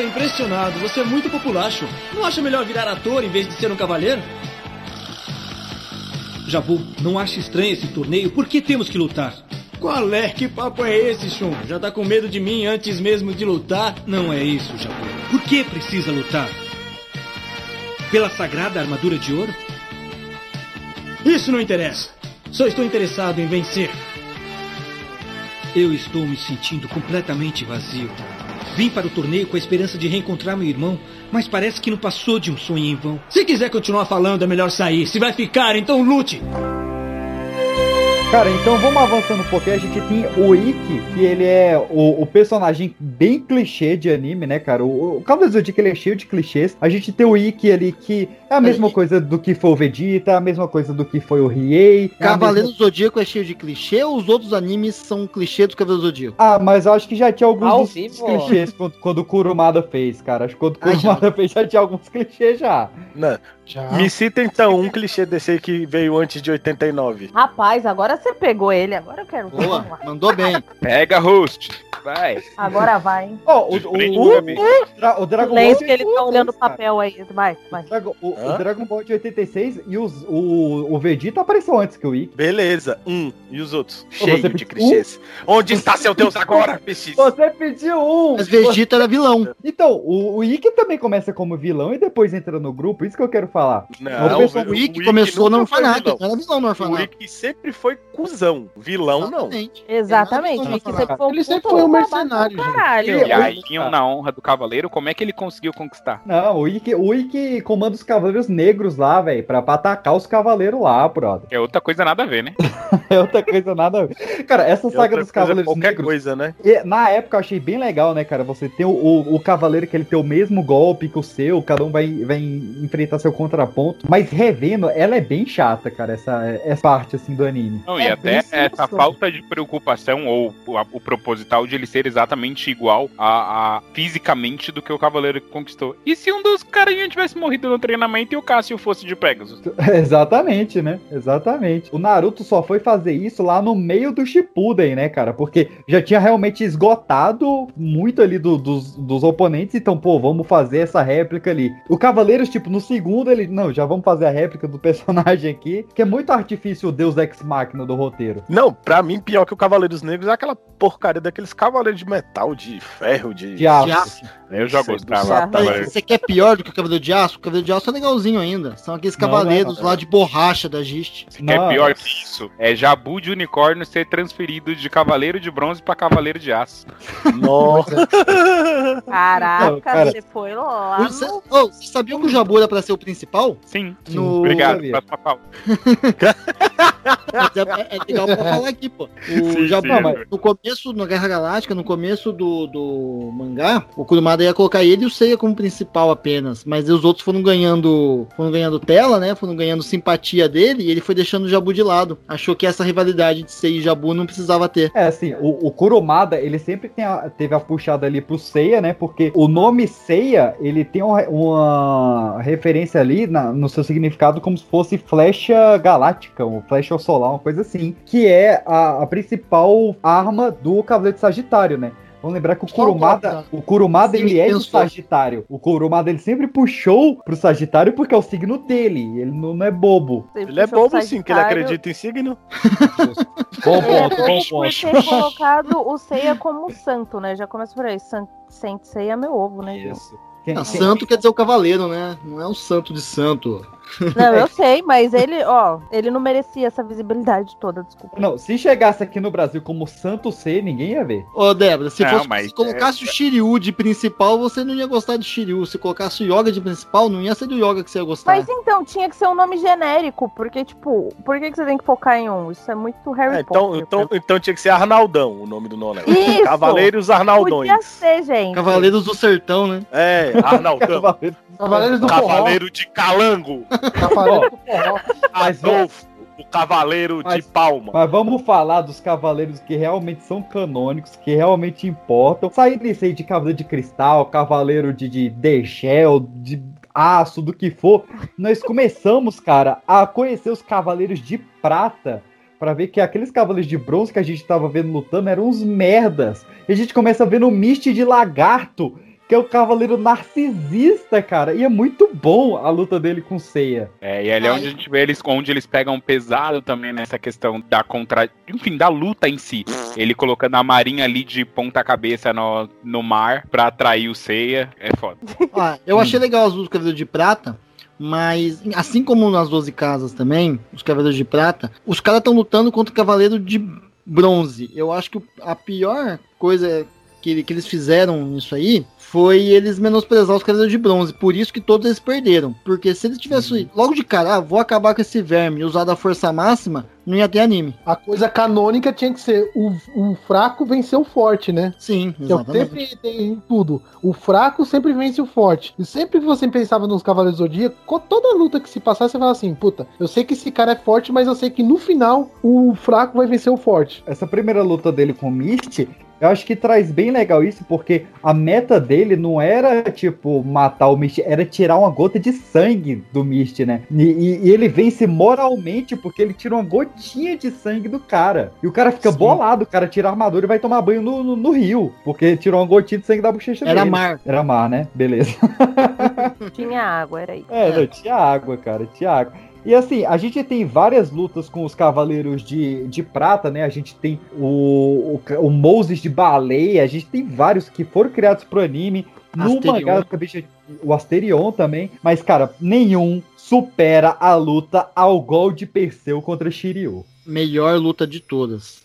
Tô impressionado. Você é muito populacho. Não acha melhor virar ator em vez de ser um cavaleiro? Jabu, não acha estranho esse torneio? Por que temos que lutar? Qual é? Que papo é esse, Shun? Já tá com medo de mim antes mesmo de lutar? Não é isso, Jabu. Por que precisa lutar? Pela sagrada armadura de ouro? Isso não interessa. Só estou interessado em vencer. Eu estou me sentindo completamente vazio. Vim para o torneio com a esperança de reencontrar meu irmão, mas parece que não passou de um sonho em vão. Se quiser continuar falando, é melhor sair. Se vai ficar, então lute! Cara, então vamos avançando um pouquinho. A gente tem o Ikki, que ele é o, o personagem bem clichê de anime, né, cara? O, o Cavaleiro do Zodíaco ele é cheio de clichês. A gente tem o Ikki ali, que é a mesma coisa do que foi o Vegeta, a mesma coisa do que foi o Riei. é Cavaleiro mesma- do Zodíaco é cheio de clichê ou os outros animes são clichê do Cavaleiro do Zodíaco? Ah, mas eu acho que já tinha alguns Ao dos vivo? clichês quando, quando o Kurumada fez, cara. Acho que quando o Kurumada fez já tinha alguns clichês já. Não. Me cita então um clichê desse aí que veio antes de 89. Rapaz, agora você pegou ele. Agora eu quero ver. Boa, mandou bem. Pega, host. Vai. Agora vai, hein? Ó, o, o, o. Dra- o Dragon Ball. Que ele tá olhando o papel aí. Vai, vai. O, o? Dragon Ball de 86 e os, o, o Vegeta apareceu antes que o Ikki. Beleza, um. E os outros? Cheio de clichês. Onde está seu Deus agora, PX? Você pediu um! Mas Vegeta era vilão. Então, o, o Ikki também começa como vilão e depois entra no grupo, isso que eu quero falar. Não, o pessoal- O Ikki começou nunca foi não era vilão no O orfanato. Ikki sempre foi cuzão. Vilão, não. Exatamente. Exatamente. Ele O sempre foi um Ele sempre foi um mercenário. Caralho. E aí, na honra do cavaleiro, como é que ele conseguiu conquistar? Não, o Ikki, o Ikki comanda os cavaleiros negros lá, velho, pra, pra atacar os cavaleiros lá, brother. É outra coisa nada a ver, né? É outra coisa nada a ver. Cara, essa E saga dos cavaleiros qualquer negros... coisa, né? E, na época eu achei bem legal, né, cara? Você tem o, o, o cavaleiro que ele tem o mesmo golpe que o seu, cada um vai, vai enfrentar seu contraponto. Mas revendo, ela é bem chata, cara, essa, essa parte assim do anime. Não, e É até bem essa falta de preocupação ou o, o proposital de ele ser exatamente igual a, a- fisicamente do que o cavaleiro que conquistou. E se um dos carinhas tivesse morrido no treinamento e o Cássio fosse de Pegasus? Exatamente, né? Exatamente. O Naruto só foi fazer isso lá no meio do Shippuden, né, cara? Porque já tinha realmente esgotado muito ali do- dos, dos oponentes, então, pô, vamos fazer essa réplica ali. O Cavaleiros, tipo, no segundo, ele, não, já vamos fazer a réplica do personagem aqui, que é muito artifício o Deus Ex Machina do roteiro. Não, pra mim, pior que o Cavaleiros Negros é aquela porcaria daqueles cavaleiros de metal, de ferro, de. De aço. De aço. Eu já gostava. Você quer pior do que o Cavaleiro de Aço? O Cavaleiro de Aço é legalzinho ainda. São aqueles Não, não é, cavaleiros não. lá de borracha da Gist. Se quer Não, pior é- que isso, é Jabu de unicórnio ser transferido de cavaleiro de bronze pra cavaleiro de aço. Nossa. Caraca, Não, cara. você foi lá Você, no... oh, você sabia que o Jabu era pra ser o principal? Sim. No- Obrigado. é, é legal pra falar aqui, pô. O Sim, Jabu, sim. mas no começo, na Guerra Galáctica, no começo do, do mangá, o Kurumada ia colocar ele e o Seiya como principal apenas. Mas os outros foram ganhando. Foram ganhando tela, né? Foram ganhando simpatia dele e ele foi deixando o Jabu de lado. Achou que essa rivalidade de Seiya e Jabu não precisava ter. É, assim, o, o ele sempre a- teve a puxada ali pro Seiya, né? Porque o nome Seiya, ele tem uma, uma referência ali na- no seu significado como se fosse flecha galáctica, ou flecha solar, uma coisa assim, que é a, a principal arma do Cavaleiro de Sagitário, né? Vamos lembrar que o Kurumada, o Kurumada ele é pensou. Sagitário. O Kurumada ele sempre puxou pro Sagitário porque é o signo dele. Ele não, não é bobo. Ele é bobo sim, que ele acredita em signo. Bom Ele é ponto, bom ponto. ter colocado o Seiya como santo, né? Já começa por aí. San... Saint Seiya é meu ovo, né? Gil? Ah, santo quer dizer o cavaleiro, né? Não é um santo de santo. Não, eu sei, mas ele, ó, ele não merecia essa visibilidade toda, desculpa. Não, se chegasse aqui no Brasil como Santo C, ninguém ia ver. Ô, Débora, se, Não, fosse, mas se colocasse é- o Shiryu de principal, você não ia gostar de Shiryu. Se colocasse o Yoga de principal, não ia ser do Yoga que você ia gostar. Mas então, tinha que ser um nome genérico, porque, tipo, por que, que você tem que focar em um? Isso é muito Harry É, então, Potter. então, então tinha que ser Arnaldão o nome do nome. Isso! Cavaleiros Arnaldões. Podia ser, gente. Cavaleiros do Sertão, né? É, Arnaldão. Cavaleiros do Forró. Cavaleiro de Calango. Cavaleiro do Forró. Adolfo, o Cavaleiro de Mas- Palma. Mas vamos falar dos cavaleiros que realmente são canônicos, que realmente importam. Saindo isso aí de Cavaleiro de Cristal, Cavaleiro de, de Degel, de aço, do que for. Nós começamos, cara, a conhecer os Cavaleiros de Prata. Pra ver que aqueles cavaleiros de bronze que a gente tava vendo lutando eram uns merdas. E a gente começa vendo o Mist de Lagarto, que é o cavaleiro narcisista, cara. E é muito bom a luta dele com Ceia. É, e ali é onde a gente vê eles, onde eles pegam pesado também nessa questão da contra. Enfim, da luta em si. Ele colocando a marinha ali de ponta-cabeça no, no mar pra atrair o Seiya. É foda. Ó, eu achei legal as lutas do Cavaleiro de Prata, mas assim como nas 12 casas também, os Cavaleiros de Prata, os caras estão lutando contra o Cavaleiro de Bronze. Eu acho que a pior coisa que, que eles fizeram nisso aí foi eles menosprezar os Cavaleiros de Bronze. Por isso que todos eles perderam. Porque se eles tivessem logo de cara, ah, vou acabar com esse verme e usar da força máxima, não ia ter anime. A coisa canônica tinha que ser o, o fraco venceu o forte, né? Sim, Eu exatamente. sempre tem tudo. O fraco sempre vence o forte. E sempre que você pensava nos Cavaleiros do Zodíaco, co- toda luta que se passasse, você falava assim, puta, eu sei que esse cara é forte, mas eu sei que no final o fraco vai vencer o forte. essa primeira luta dele com o Mist, eu acho que traz bem legal isso, porque a meta dele não era, tipo, matar o Mist, era tirar uma gota de sangue do Mist, né? E, e- e ele vence moralmente, porque ele tira uma gotinha de sangue do cara. E o cara fica bolado, o cara tira a armadura e vai tomar banho no, no- no rio, porque tirou uma gotinha de sangue da bochecha Era dele. mar. Era mar, né? Beleza. Tinha água, era isso. É, não, tinha água, cara, tinha água. E assim, a gente tem várias lutas com os Cavaleiros de, de Prata, né? A gente tem o, o, o Moses de Baleia, a gente tem vários que foram criados pro anime. No Asterion. mangá, o Asterion também. Mas, cara, nenhum supera a luta ao gol de Perseu contra Shiryu. Melhor luta de todas.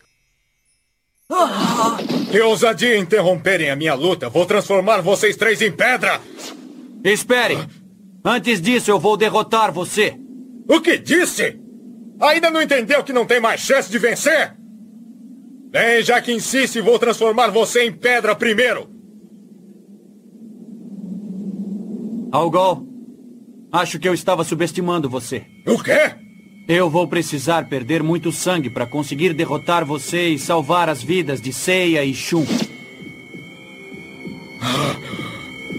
Que ousadia interromperem a minha luta. Vou transformar vocês três em pedra. Espere! Antes disso, eu vou derrotar você. O que disse? Ainda não entendeu que não tem mais chance de vencer? Bem, já que insiste, vou transformar você em pedra primeiro. Algol, acho que eu estava subestimando você. O quê? Eu vou precisar perder muito sangue para conseguir derrotar você e salvar as vidas de Seiya e Shun.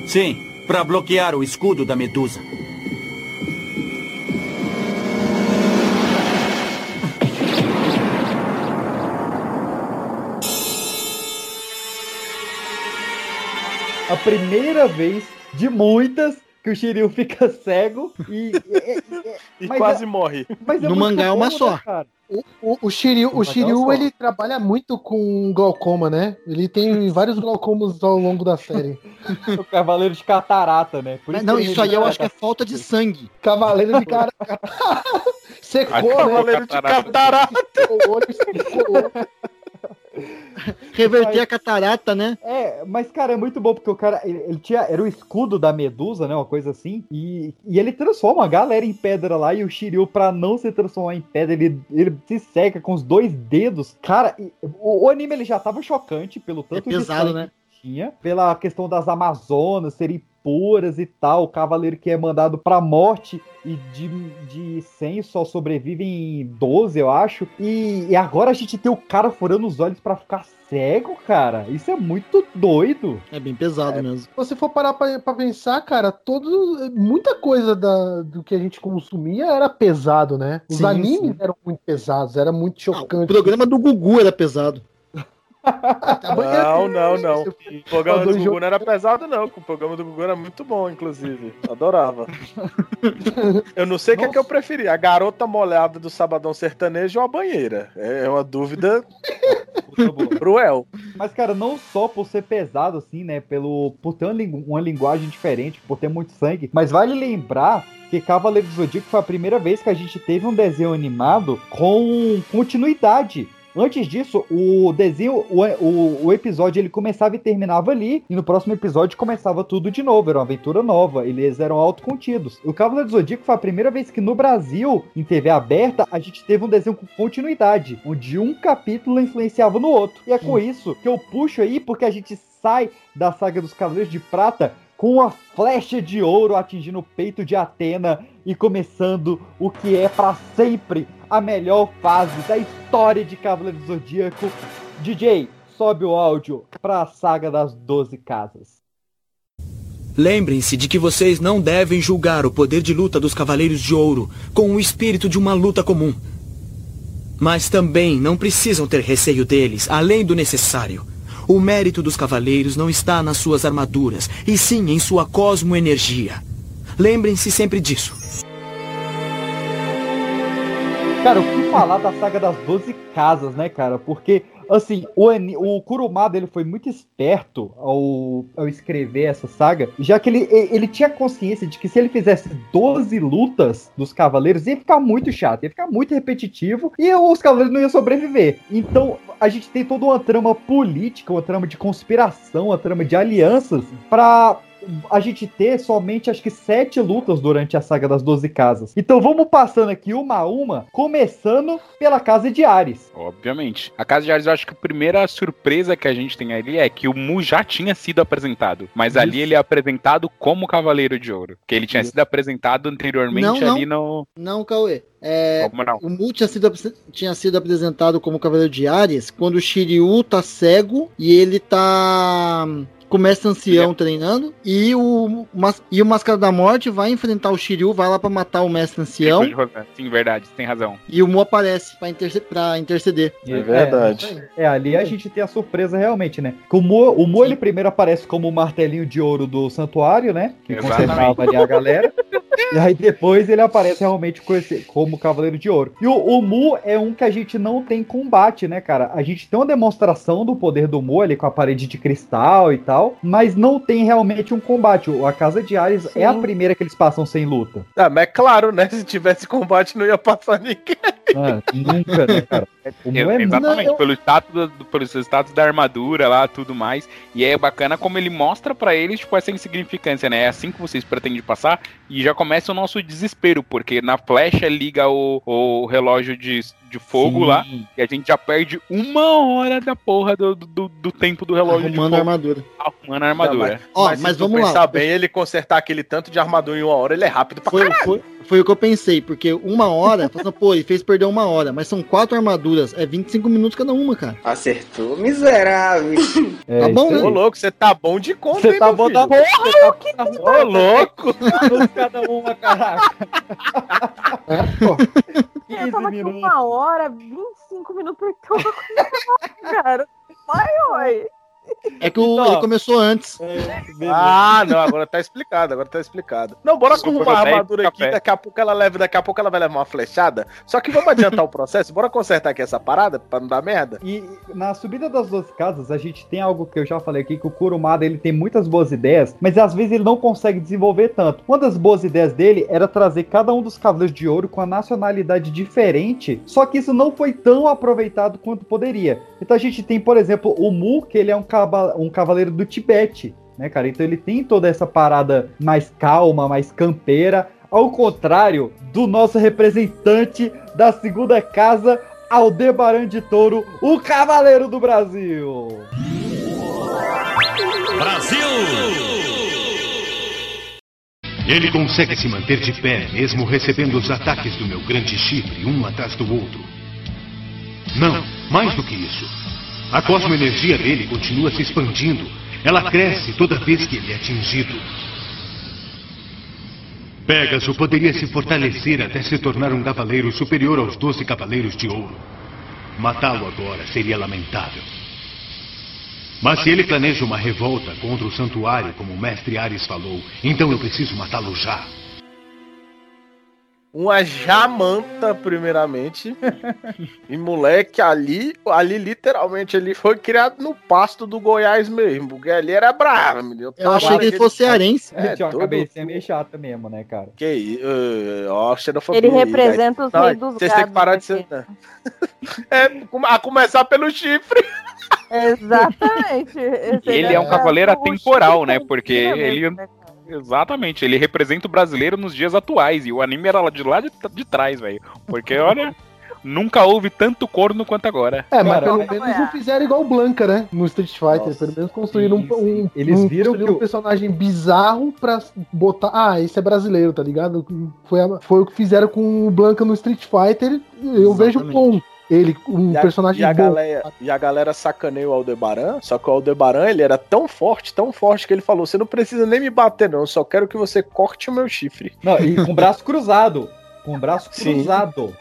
Sim, para bloquear o escudo da Medusa. A primeira vez de muitas que o Shiryu fica cego e. E quase é- morre. mas é No mangá é uma só. né, cara? O, o, o Shiryu, o Mas Shiryu ele trabalha muito com glaucoma, né? Ele tem vários glaucomas ao longo da série. O Cavaleiro de Catarata, né? Que não, isso aí eu acho que é falta de sangue. Cavaleiro de cara. Secou, né? Cavaleiro de catarata. O olho secou. Reverter a catarata, né? É, mas, cara, é muito bom, porque o cara, ele, ele tinha, era o escudo da Medusa, né, uma coisa assim, e, e ele transforma a galera em pedra lá, e o Shiryu, pra não se transformar em pedra, ele, ele se seca com os dois dedos. Cara, e- o, o anime, ele já tava chocante pelo tanto de pesado, sangue né? que tinha, pela questão das Amazonas serem esporas e tal, o cavaleiro que é mandado pra morte e de, de 100 só sobrevivem 12, eu acho. E, e agora a gente tem o cara furando os olhos pra ficar cego, cara. Isso é muito doido. É bem pesado mesmo. Se você for parar pra, pra pensar, cara, todo, muita coisa da, do que a gente consumia era pesado, né? Os Sim, animes sim. eram muito pesados, era muito O chocante. programa do Gugu era pesado. Não, não, não. O programa do Gugu não era pesado, não. O programa do Gugu era muito bom, inclusive. Adorava. Eu não sei o que é que eu preferi. A garota molhada do Sabadão Sertanejo ou a banheira? É uma dúvida cruel. Mas, cara, não só por ser pesado, assim, né? Pelo, por ter uma, lingu- uma linguagem diferente, por ter muito sangue, mas vale lembrar que Cavaleiro do Zodíaco foi a primeira vez que a gente teve um desenho animado com continuidade. Antes disso, o desenho, o, o, o episódio ele começava e terminava ali, e no próximo episódio começava tudo de novo, era uma aventura nova, eles eram autocontidos. O Cavaleiro do Zodíaco foi a primeira vez que no Brasil, em TV aberta, a gente teve um desenho com continuidade, onde um capítulo influenciava no outro. E é com isso que eu puxo aí, porque a gente sai da saga dos Cavaleiros de Prata com uma flecha de ouro atingindo o peito de Atena e começando o que é pra sempre a melhor fase da história de Cavaleiro do Zodíaco. DJ, sobe o áudio pra saga das 12 casas. Lembrem-se de que vocês não devem julgar o poder de luta dos Cavaleiros de Ouro com o espírito de uma luta comum. Mas também não precisam ter receio deles, além do necessário. O mérito dos cavaleiros não está nas suas armaduras, e sim em sua cosmoenergia. Lembrem-se sempre disso. Cara, o que falar da saga das 12 casas, né, cara? Porque, assim, o, o Kurumada ele foi muito esperto ao, ao escrever essa saga, já que ele, ele tinha consciência de que se ele fizesse 12 lutas dos cavaleiros, ia ficar muito chato, ia ficar muito repetitivo e os cavaleiros não iam sobreviver. Então, a gente tem toda uma trama política, uma trama de conspiração, uma trama de alianças pra a gente ter somente acho que sete lutas durante a saga das 12 casas. Então vamos passando aqui uma a uma, começando pela casa de Ares. Obviamente. A Casa de Ares, eu acho que a primeira surpresa que a gente tem ali é que o Mu já tinha sido apresentado. Mas ali ele é apresentado como Cavaleiro de Ouro. Que ele tinha sido apresentado anteriormente Não, não. ali no. Não, Cauê. É, não? O Mu tinha sido, tinha sido apresentado como Cavaleiro de Ares quando o Shiryu tá cego e ele tá com o mestre ancião treinando e o, Mas- e o Máscara da Morte vai enfrentar o Shiryu, vai lá pra matar o mestre ancião Sim, verdade, você tem razão. e o Mu aparece pra, interce interceder. É, é, ali a gente tem a surpresa realmente, né? Que o Mo, o Mo ele primeiro aparece como o martelinho de ouro do santuário, né? Que Exatamente. consertava ali a galera. e aí depois ele aparece realmente com esse- como Cavaleiro de Ouro. E o, o Mu é um que a gente não tem combate, né, cara? A gente tem uma demonstração do poder do Mu ali com a parede de cristal e tal, mas não tem realmente um combate. A Casa de Ares é a primeira que eles passam sem luta. Ah, mas é claro, né? Se tivesse combate, não ia passar ninguém. Ah, nunca, né, cara? O Mu é Exatamente, muito... pelo status, do, do- pelo status da armadura lá, tudo mais. E é bacana como ele mostra pra eles, tipo, essa insignificância, né? É assim que vocês pretendem passar. E já começa o nosso desespero, porque na flecha liga o, o relógio de, de fogo Sim. lá. E a gente já perde uma hora da porra do, do, do tempo do relógio de Arrumando fogo. a armadura. Arrumando a armadura. mas, Ó, mas, mas vamos lá. pensar bem, ele consertar aquele tanto de armadura em uma hora, ele é rápido pra Foi, caralho. foi, foi o que eu pensei, porque uma hora, falando, pô, ele fez perder uma hora, mas são quatro armaduras, é 25 minutos cada uma, cara. Acertou, miserável. É, Tá bom, né? Ô, louco, você tá bom de conta, Você hein, tá bom da porra, tá Ô, louco! cada uma, caraca. Eu tava aqui uma hora, 25 minutos por todo, cara. Vai, oi. É que o, Então, ele começou antes. Ah, não, agora tá explicado, agora tá explicado. Não, bora com uma armadura aqui, café. daqui a pouco ela leva, daqui a pouco ela vai levar uma flechada. Só que vamos adiantar o processo, bora consertar aqui essa parada pra não dar merda. E na subida das duas casas, a gente tem algo que eu já falei aqui, que o Kurumada ele tem muitas boas ideias, mas às vezes ele não consegue desenvolver tanto. Uma das boas ideias dele era trazer cada um dos Cavaleiros de Ouro com a nacionalidade diferente, só que isso não foi tão aproveitado quanto poderia. Então a gente tem, por exemplo, o Mu, que ele é um, um cavaleiro do Tibete, né, cara? Então ele tem toda essa parada mais calma, mais campeira, ao contrário do nosso representante da segunda casa, Aldebaran de Touro, o Cavaleiro do Brasil. Brasil! Ele consegue se manter de pé, mesmo recebendo os ataques do meu grande chifre, um atrás do outro. Não, mais do que isso. A cosmoenergia dele continua se expandindo. Ela cresce toda vez que ele é atingido. Pegasus poderia se fortalecer até se tornar um cavaleiro superior aos doze cavaleiros de ouro. Matá-lo agora seria lamentável. Mas se ele planeja uma revolta contra o santuário, como o mestre Ares falou, então eu preciso matá-lo já. Uma jamanta, primeiramente. e moleque, ali, ali literalmente, ele foi criado no pasto do Goiás mesmo. Porque ali era bravo, menino. Eu achei que ele fosse cearense. É, tinha uma todo- cabecinha meio chata mesmo, né, cara? Que isso? Uh, ó, xenofobia Ele aí, representa velho. os reis dos Vocês têm que parar de ser. É, come- a começar pelo chifre. Exatamente. Esse Ele é um cavaleiro atemporal, né? Porque mesmo, ele. Exatamente, ele representa o brasileiro nos dias atuais. E o anime era lá de lá de, de trás, velho. Porque, olha, nunca houve tanto corno quanto agora. É, mas pelo menos não fizeram igual o Blanca, né? No Street Fighter. Pelo menos construíram um, um, Eles um- viram construíram que um o- personagem bizarro pra botar. Ah, esse é brasileiro, tá ligado? Foi, a- foi o que fizeram com o Blanca no Street Fighter. Eu vejo bom. Ele, um E a, personagem e a bom. galera, e a galera sacaneia o Aldebaran, só que o Aldebaran ele era tão forte, tão forte que ele falou: você não precisa nem me bater, não, eu só quero que você corte o meu chifre. Não, e com o braço cruzado. Com o braço Sim. cruzado.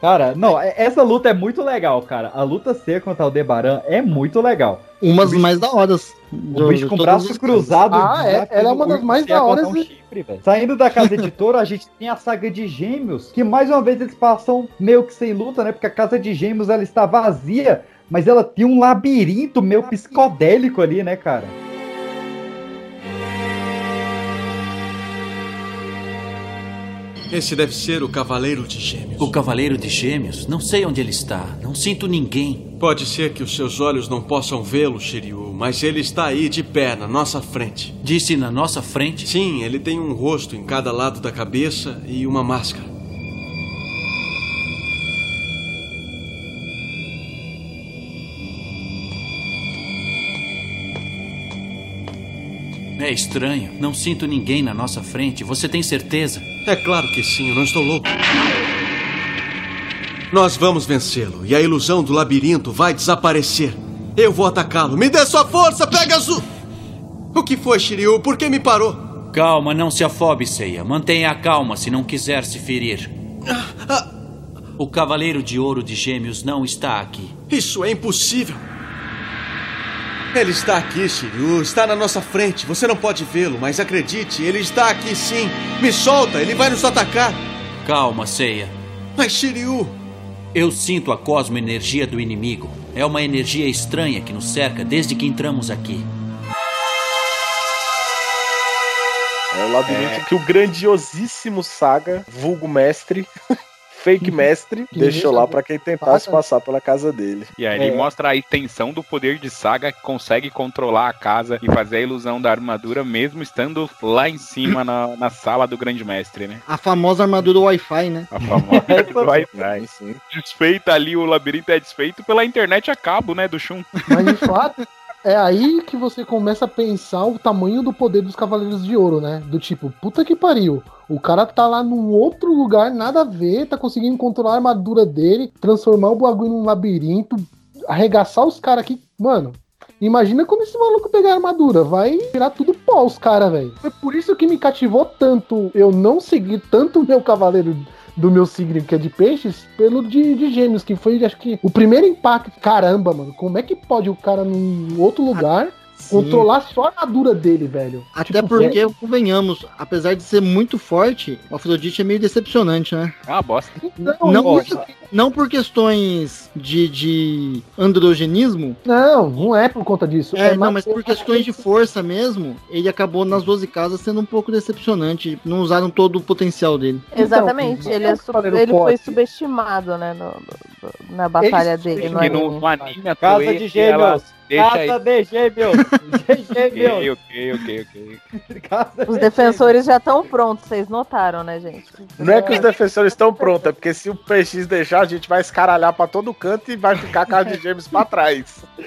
Cara, não, essa luta é muito legal, cara. A luta C contra o Aldebaran é muito legal. Umas mais da horas. O bicho com o braço cruzado. Ah, é- ela é uma das mais da horas um e- chifre. Saindo da casa editora, a gente tem a saga de Gêmeos, que mais uma vez eles passam meio que sem luta, né? Porque a casa de Gêmeos ela está vazia, mas ela tem um labirinto meio psicodélico ali, né, cara? Esse deve ser o Cavaleiro de Gêmeos. O Cavaleiro de Gêmeos? Não sei onde ele está. Não sinto ninguém. Pode ser que os seus olhos não possam vê-lo, Shiryu, mas ele está aí de pé na nossa frente. Disse na nossa frente? Sim, ele tem um rosto em cada lado da cabeça e uma máscara. É estranho. Não sinto ninguém na nossa frente. Você tem certeza? É claro que sim, eu não estou louco. Nós vamos vencê-lo e a ilusão do labirinto vai desaparecer. Eu vou atacá-lo. Me dê sua força, Pegasus! O que foi, Shiryu? Por que me parou? Calma, não se afobe, Seiya. Mantenha a calma se não quiser se ferir. O Cavaleiro de Ouro de Gêmeos não está aqui. Isso é impossível. Ele está aqui, Shiryu. Está na nossa frente. Você não pode vê-lo, mas acredite, ele está aqui sim. Me solta, ele vai nos atacar. Calma, Seiya. Mas, Shiryu. Eu sinto a cosmoenergia do inimigo. É uma energia estranha que nos cerca desde que entramos aqui. É o labirinto que o grandiosíssimo Saga, vulgo mestre, fake mestre, Que deixou deixa lá pra quem tentasse passar pela casa dele. E aí ele É. mostra a extensão do poder de Saga que consegue controlar a casa e fazer a ilusão da armadura mesmo estando lá em cima na, na sala do grande mestre, né? A famosa armadura Wi-Fi, né? A famosa do Wi-Fi, sim. Desfeita ali, o labirinto é desfeito pela internet a cabo, né, do Shun. Mas de fato, é aí que você começa a pensar o tamanho do poder dos Cavaleiros de Ouro, né? Do tipo, puta que pariu. O cara tá lá num outro lugar, nada a ver, tá conseguindo controlar a armadura dele, transformar o bagulho num labirinto, arregaçar os caras aqui. Mano, imagina quando esse maluco pegar a armadura. Vai virar tudo pó os caras, velho. Foi por isso que me cativou tanto eu não seguir tanto o meu cavaleiro do meu signo, que é de peixes, pelo de, de gêmeos, que foi, acho que, o primeiro impacto. Caramba, mano, como é que pode o cara num outro lugar controlar só a armadura dele, velho? Até Tipo, porque, é- convenhamos, apesar de ser muito forte, o Afrodite é meio decepcionante, né? Ah, bosta. Não, Não, ó, por, não por questões de, de androgenismo. Não, não é por conta disso. É, É, não, mas- por questões de força mesmo, ele acabou nas 12 casas sendo um pouco decepcionante. Não usaram todo o potencial dele. Exatamente, Então, ele, é su- Cavaleiro ele foi subestimado, né, no- no- na batalha dele. No anime. no anime Casa de Gêmeos. ela deixa Casa de Gêmeos. Ok, Gêmeos. ok, ok, ok. Casa Os de defensores já estão prontos, vocês notaram, né, gente? Não é que os defensores estão prontos, é porque se o PX deixar, a gente vai escaralhar pra todo canto e vai ficar a casa de James pra trás.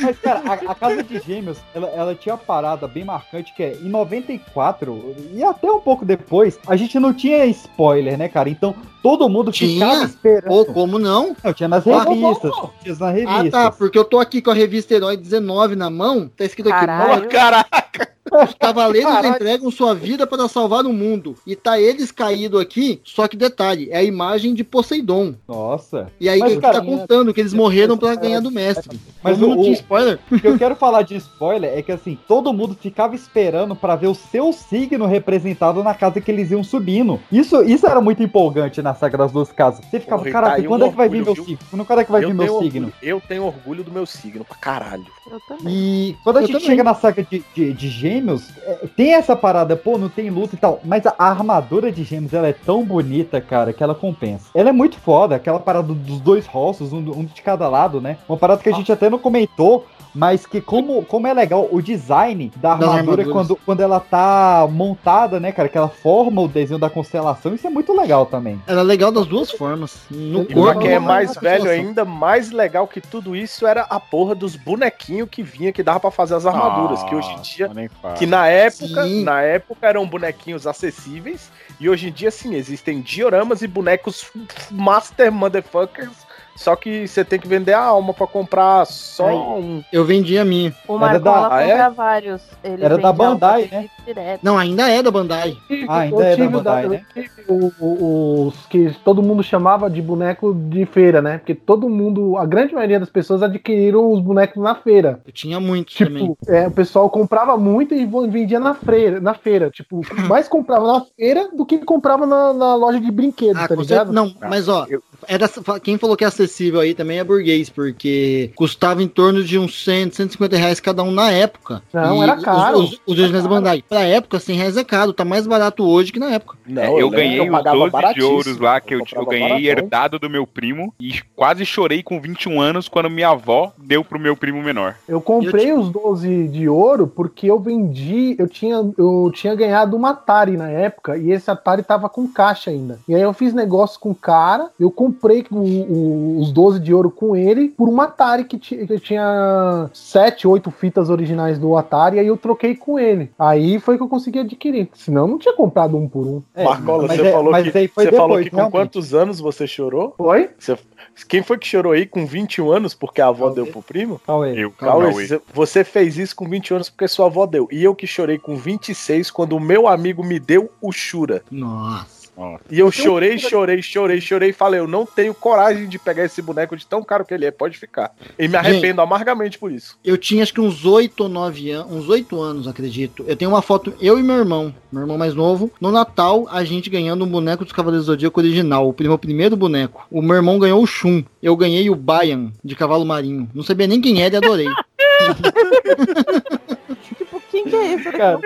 Mas, cara, a, a Casa de Gêmeos, ela, ela tinha uma parada bem marcante que é, em 94, e até um pouco depois, a gente não tinha spoiler, né, cara? Então, todo mundo ficava Tinha? esperando. Ou como não? Não, tinha nas Ah, revistas. Tinha nas revistas. Ah, tá, porque eu tô aqui com a revista Herói 19 na mão, tá escrito aqui. Caralho. "Morte, Caraca! Os cavaleiros Caralho. entregam sua vida para salvar o mundo. E tá eles caídos aqui, só que detalhe, é a imagem de Poseidon. Nossa. E aí ele tá contando que eles morreram pra ganhar do mestre. Mas o- não tinha spoiler? O que eu quero falar de spoiler é que assim, todo mundo ficava esperando pra ver o seu signo representado na casa que eles iam subindo. Isso, isso era muito empolgante na saga das duas casas. Você ficava, e caraca, tá aí um quando é que vai vir orgulho, meu viu? signo? Quando é que vai vir eu meu tenho signo? orgulho- eu tenho orgulho do meu signo pra caralho. Eu também. E quando a Eu gente também. chega na saga de, de, de gêmeos, é, tem essa parada, pô, não tem luta e tal. Mas a, a armadura de gêmeos, ela é tão bonita, cara, que ela compensa. Ela é muito foda, aquela parada dos dois rostos, um, um de cada lado, né? Uma parada que a gente até não comentou, mas que como, como é legal o design da armadura quando, quando ela tá montada, né, cara? Que ela forma o desenho da constelação, isso é muito legal também. Era legal das duas formas. No E pra corpo. quem é mais velho ainda, mais legal que tudo isso era a porra dos bonequinhos que vinha que dava pra fazer as armaduras, que hoje em dia nem fala. que na época, Sim. na época eram bonequinhos acessíveis e hoje em dia sim, existem dioramas e bonecos master motherfuckers, só que você tem que vender a alma pra comprar só Aí. um. Eu vendi a minha. O Era da- Marcola Ah, é? compra vários. Ele Era da Bandai, dele Direto. Não, ainda é da Bandai. Ah, ainda eu é da Bandai, eu né? tive o- o- os que todo mundo chamava de boneco de feira, né? Porque todo mundo, a grande maioria das pessoas adquiriram os bonecos na feira. Eu tinha muitos também. Tipo, é, o pessoal comprava muito e vendia na feira, na feira. Tipo, mais comprava na feira do que comprava na, na loja de brinquedos, Ah, tá ligado? certeza. Não, mas ó, era, quem falou que é acessível aí também é burguês, porque custava em torno de uns 100, 150 reais cada um na época. Não, E era caro. Os, os, os originais da Bandai. Pra época, 100 reais é caro, tá mais barato hoje que na época. Não, É, eu, que ganhei os pagava 12 de ouros lá que eu, eu comprava ganhei baratão. herdado do meu primo e quase chorei com 21 anos quando minha avó deu pro meu primo menor. Eu comprei os 12 de ouro porque eu vendi, eu tinha, eu tinha ganhado uma Atari na época e esse Atari tava com caixa ainda. E aí eu fiz negócio com o cara, eu comprei o- o- os 12 de ouro com ele por uma Atari que, que tinha 7, 8 fitas originais do Atari e aí eu troquei com ele. Aí foi que eu consegui adquirir. Senão eu não tinha comprado um por um. É, Marcola, mas você é- falou mas que, aí foi você falou depois, que com realmente. quantos anos você chorou? Foi? Você- quem foi que chorou aí com 21 anos porque a avó deu pro primo? Cauê. Eu, Cauê, Cauê. você- você fez isso com 20 anos porque sua avó deu. E eu que chorei com 26 quando o meu amigo me deu o Shura. Nossa. E eu chorei, chorei, chorei, chorei e falei, eu não tenho coragem de pegar esse boneco de tão caro que ele é, pode ficar. E me arrependo amargamente por isso. Eu tinha acho que uns 8 ou 9 anos, uns 8 anos, acredito. Eu tenho uma foto, eu e meu irmão, meu irmão mais novo, no Natal, a gente ganhando um boneco dos Cavaleiros do Zodíaco original, o meu primeiro boneco. O meu irmão ganhou o Shun, eu ganhei o Bayan, de cavalo marinho. Não sabia nem quem era e adorei. Tipo, quem que é isso? Eu Cara.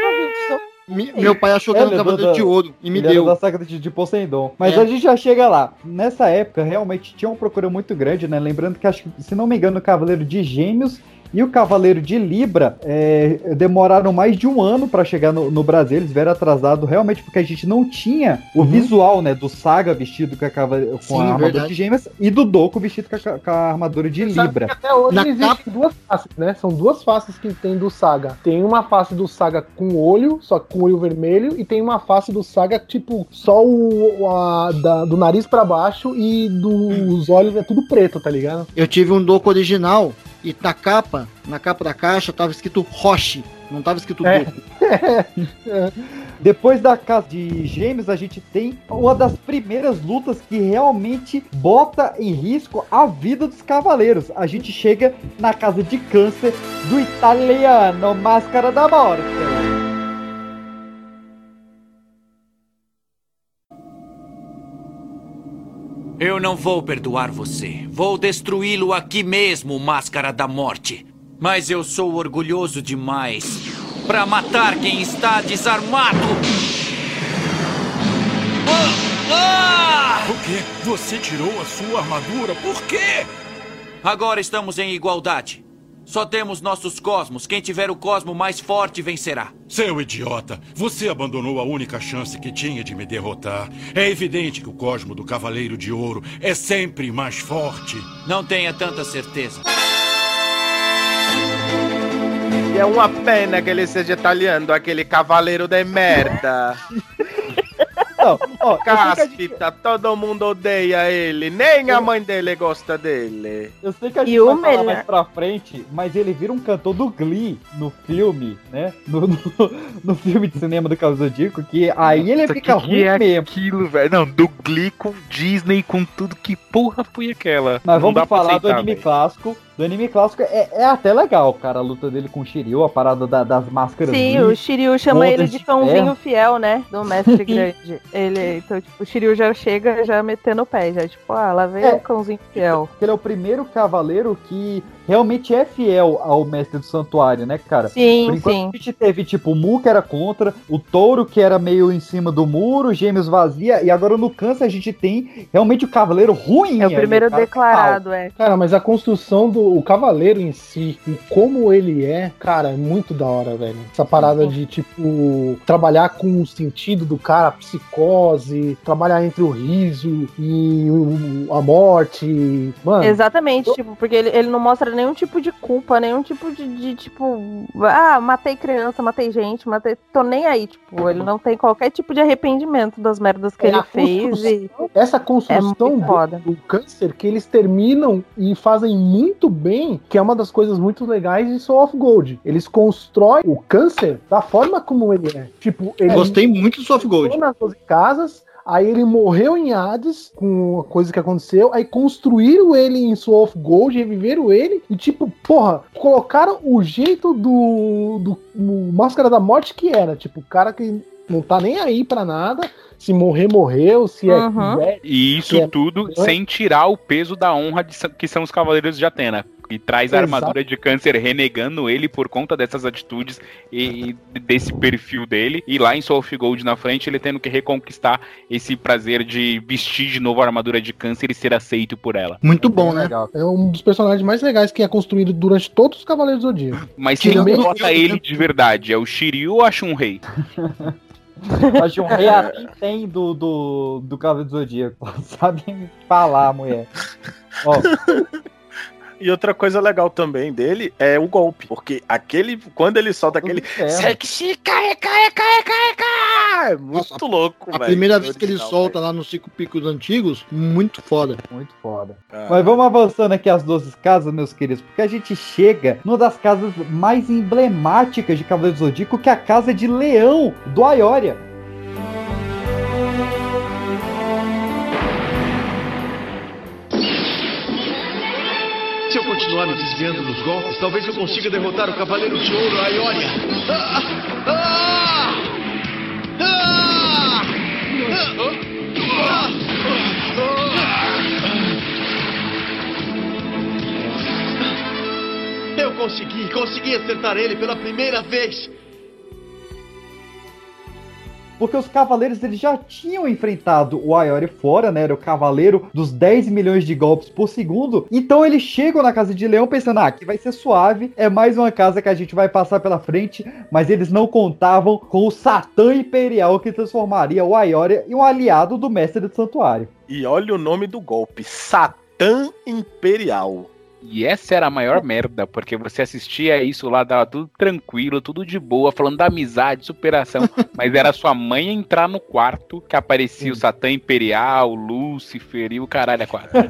Me- meu pai achou que É, era um é cavaleiro de ouro e me deu. da saga de, de Poseidon. Mas É. a gente já chega lá. Nessa época, realmente tinha uma procura muito grande, né? Lembrando que, acho que, se não me engano, o Cavaleiro de Gêmeos e o Cavaleiro de Libra é, demoraram mais de um ano pra chegar no, no Brasil. Eles vieram atrasados realmente porque a gente não tinha o visual, né? Do Saga vestido com a, cavale- com Uhum. Sim, a armadura verdade. de Gêmeos e do Doku vestido com a, com a armadura de Sabe Libra. que até hoje Na existem duas faces, né? São duas faces que tem do Saga. Tem uma face do Saga com olho, só que com olho vermelho, e tem uma face do Saga, tipo, só o, a- da- do nariz pra baixo e dos olhos é tudo preto, tá ligado? Eu tive um Doku original e na capa, na capa da caixa, tava escrito Roche, não tava escrito É. Depois da casa de Gêmeos, a gente tem uma das primeiras lutas que realmente bota em risco a vida dos cavaleiros. A gente chega na casa de câncer do italiano Máscara da Morte. Eu não vou perdoar você. Vou destruí-lo aqui mesmo, Máscara da Morte. Mas eu sou orgulhoso demais para matar quem está desarmado. Ah! O quê? Você tirou a sua armadura? Por quê? Agora estamos em igualdade. Só temos nossos cosmos. Quem tiver o cosmo mais forte vencerá. Seu idiota, você abandonou a única chance que tinha de me derrotar. É evidente que o cosmo do Cavaleiro de Ouro é sempre mais forte. Não tenha tanta certeza. É uma pena que ele seja italiano, aquele cavaleiro de merda. Não, ó, eu que a Cáspita, todo mundo odeia ele, nem a mãe dele gosta dele. Eu sei que a gente E vai falar melhor- mais pra frente, mas ele vira um cantor do Glee no filme, né? No, no, no filme de cinema do do Zodíaco, que aí ele Nossa, fica que que ruim é mesmo. aquilo, velho? Não, do Glee com Disney, com tudo, que porra foi aquela? Mas Não vamos falar do aceitar, anime velho. clássico. Do anime clássico é, é até legal, cara, a luta dele com o Shiryu, a parada da- das máscaras. Sim, o Shiryu chama ele de cãozinho ferro. fiel, né? Do mestre grande. Ele, então, tipo, o Shiryu já chega já metendo o pé, já, tipo, ah, lá vem É. o cãozinho fiel. Ele é o primeiro cavaleiro que realmente é fiel ao mestre do santuário, né, cara? Sim, Por enquanto sim. a gente teve, tipo, o Mu que era contra, o Touro que era meio em cima do muro, Gêmeos vazia, e agora no câncer a gente tem realmente o cavaleiro ruim. É o ali, primeiro cara declarado, é. Cara, mas a construção do o cavaleiro em si, e como ele é, cara, é muito da hora, velho. Essa parada de, tipo, trabalhar com o sentido do cara, a psicose, trabalhar entre o riso e o- a morte. Mano, Exatamente, tipo, porque ele, ele não mostra nenhum tipo de culpa, nenhum tipo de, de, tipo, ah, matei criança, matei gente, matei. tô nem aí, tipo, ele não tem qualquer tipo de arrependimento das merdas que É, ele fez e. essa construção É do- do câncer que eles terminam e fazem muito bem, que é uma das coisas muito legais de Soul of Gold. Eles constroem o câncer da forma como ele é. Tipo, ele Gostei muito do Soft Gold. nas 12 casas, aí ele morreu em Hades com a coisa que aconteceu, aí construíram ele em Soul of Gold, reviveram ele e tipo, porra, colocaram o jeito do, do, do Máscara da Morte que era, tipo, o cara que não tá nem aí pra nada, se morrer, morreu, se é Uhum. velho, E isso é- tudo sem tirar o peso da honra de que são os Cavaleiros de Atena. E traz a armadura de câncer renegando ele por conta dessas atitudes e, e desse perfil dele. E lá em Soul of Gold na frente, ele tendo que reconquistar esse prazer de vestir de novo a armadura de câncer e ser aceito por ela. Muito bom, né? Legal. É um dos personagens mais legais que é construído durante todos os Cavaleiros do Zodíaco. Mas Que quem não- bota ele de verdade? É o Shiryu ou a Shun-Rei? Mas de um rei assim tem do, do, do Cavaleiro do Zodíaco. Sabem falar, mulher. Ó, E outra coisa legal também dele é o golpe. Porque aquele. Quando ele solta aquele. é, Sexy, cae, cae, cae, cae, cae. É muito louco, A velho. primeira vez que ele Original, solta lá nos cinco picos antigos, muito foda. muito foda. velho. Mas vamos avançando aqui as 12 casas, meus queridos, porque a gente chega numa das casas mais emblemáticas de Cavaleiro do Zodíaco, que é a casa de Leão, do Aioria. Continuar me desviando dos golpes, talvez eu consiga derrotar o Cavaleiro de Ouro, a Ioria. Ah! Ah! Ah! Ah! Eu consegui, consegui acertar ele pela primeira vez. Porque os cavaleiros eles já tinham enfrentado o Aioria fora, né? Era o cavaleiro dos 10 milhões de golpes por segundo. Então eles chegam na casa de Leão pensando: ah, aqui vai ser suave, é mais uma casa que a gente vai passar pela frente. Mas eles não contavam com o Satã Imperial que transformaria o Aioria em um aliado do mestre do santuário. E olha o nome do golpe: Satã Imperial. E essa era a maior merda, porque você assistia isso lá, dava tudo tranquilo, tudo de boa, falando da amizade, superação. mas era sua mãe entrar no quarto que aparecia o Satã Imperial, o Lúcifer e o caralho a quatro.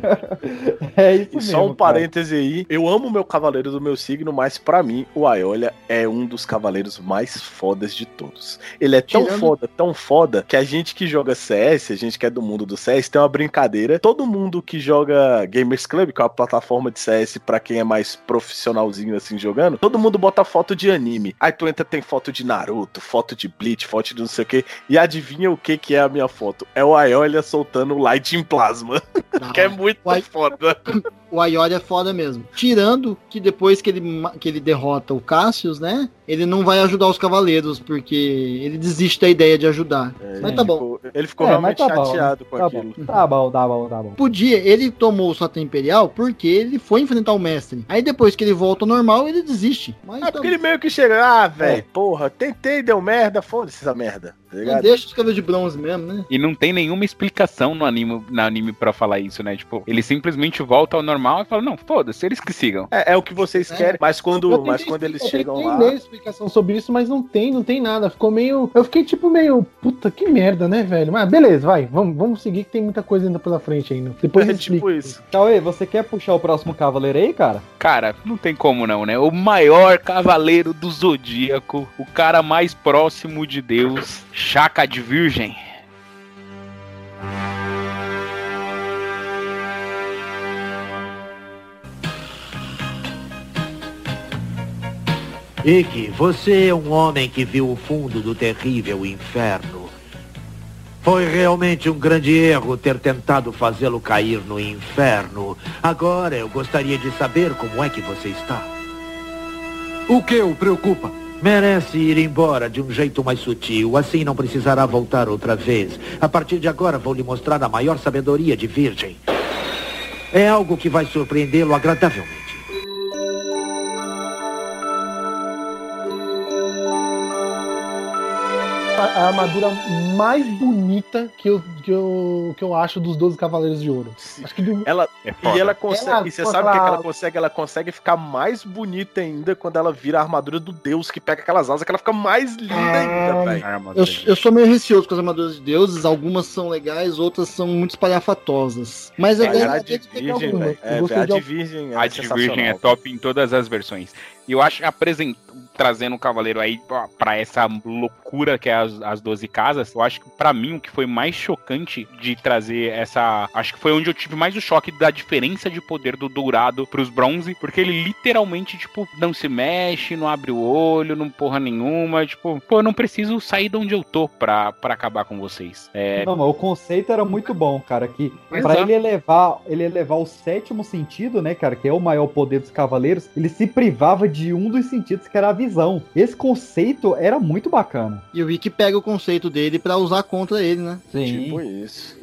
É isso E mesmo. só um cara. parêntese aí, eu amo o meu cavaleiro do meu signo, mas pra mim o Aiolia é um dos cavaleiros mais fodas de todos. Ele é tão Tirando- foda, tão foda, que a gente que joga CS, a gente que é do mundo do CS, tem uma brincadeira. Todo mundo que joga Gamers Club, que é uma plataforma de CS pra quem é mais profissionalzinho assim jogando, todo mundo bota foto de anime. Aí tu entra, tem foto de Naruto, foto de Bleach, foto de não sei o que, e adivinha o que que é a minha foto? É o Aiolia soltando Light em Plasma, que é muito Uai. foda. O Aioria é foda mesmo. Tirando que depois que ele, que ele derrota o Cassius, né? Ele não vai ajudar os cavaleiros, porque ele desiste da ideia de ajudar. mas tá bom. Ficou- Ele ficou É, realmente tá bom, chateado com Tá aquilo. bom, tá bom, tá bom, tá bom. Podia, ele tomou o Satã Imperial porque ele foi enfrentar o mestre. Aí depois que ele volta ao normal, ele desiste. Mas É tá porque ele meio que chega, ah, velho, É. porra, tentei, deu merda, foda-se essa merda, tá deixa os cabelos de bronze mesmo, né? E não tem nenhuma explicação no anime, no anime pra falar isso, né? Tipo, ele simplesmente volta ao normal e fala, não, foda-se, eles que sigam. É, é o que vocês É. querem, mas quando, Eu mas quando eles eu chegam tentei lá. ler explicação sobre isso, mas não tem, não tem nada. Ficou meio. Eu fiquei tipo meio. Puta, que merda, né, velho? Mas beleza, vai. Vamos, vamos seguir que tem muita coisa ainda pela frente ainda. Depois É eu tipo isso. Cauê, você quer puxar o próximo cavaleiro aí, cara? Cara, não tem como não, né? O maior cavaleiro do zodíaco, o cara mais próximo de Deus, Chaka de Virgem. Ikki, você é um homem que viu o fundo do terrível inferno. Foi realmente um grande erro ter tentado fazê-lo cair no inferno. Agora eu gostaria de saber como é que você está. O que o preocupa? Merece ir embora de um jeito mais sutil, assim não precisará voltar outra vez. A partir de agora vou lhe mostrar a maior sabedoria de Virgem. É algo que vai surpreendê-lo agradavelmente. A, a armadura mais bonita que eu, que, eu, que eu acho dos 12 Cavaleiros de Ouro. Acho que do- Ela, É e ela consegue. Ela- e você sabe o que, que ela consegue? Ela consegue ficar mais bonita ainda quando ela vira a armadura do Deus que pega aquelas asas, que ela fica mais linda ainda, velho. Eu, eu sou meio receoso com as armaduras de deuses, algumas são legais, outras são muito espalhafatosas. Mas é legal a de Virgem, velho. É, gostei a de Virgem A é de Virgem é top em todas as versões. E eu acho que apresent... trazendo o Cavaleiro aí pra essa loucura que é as, as 12 casas, eu acho que pra mim o que foi mais chocante de trazer essa. Acho que foi onde eu tive mais o choque da diferença de poder do dourado pros bronze, porque ele literalmente, tipo, não se mexe, não abre o olho, não porra nenhuma. Tipo, pô, eu não preciso sair de onde eu tô pra, pra acabar com vocês. É, Não, mas o conceito era muito bom, cara. Que Exato. pra ele elevar, ele elevar o sétimo sentido, né, cara, que é o maior poder dos cavaleiros, ele se privava de um dos sentidos, que era a visão. Esse conceito era muito bacana. E o Ikki pega o conceito dele pra usar contra ele, né? Sim. Tipo isso.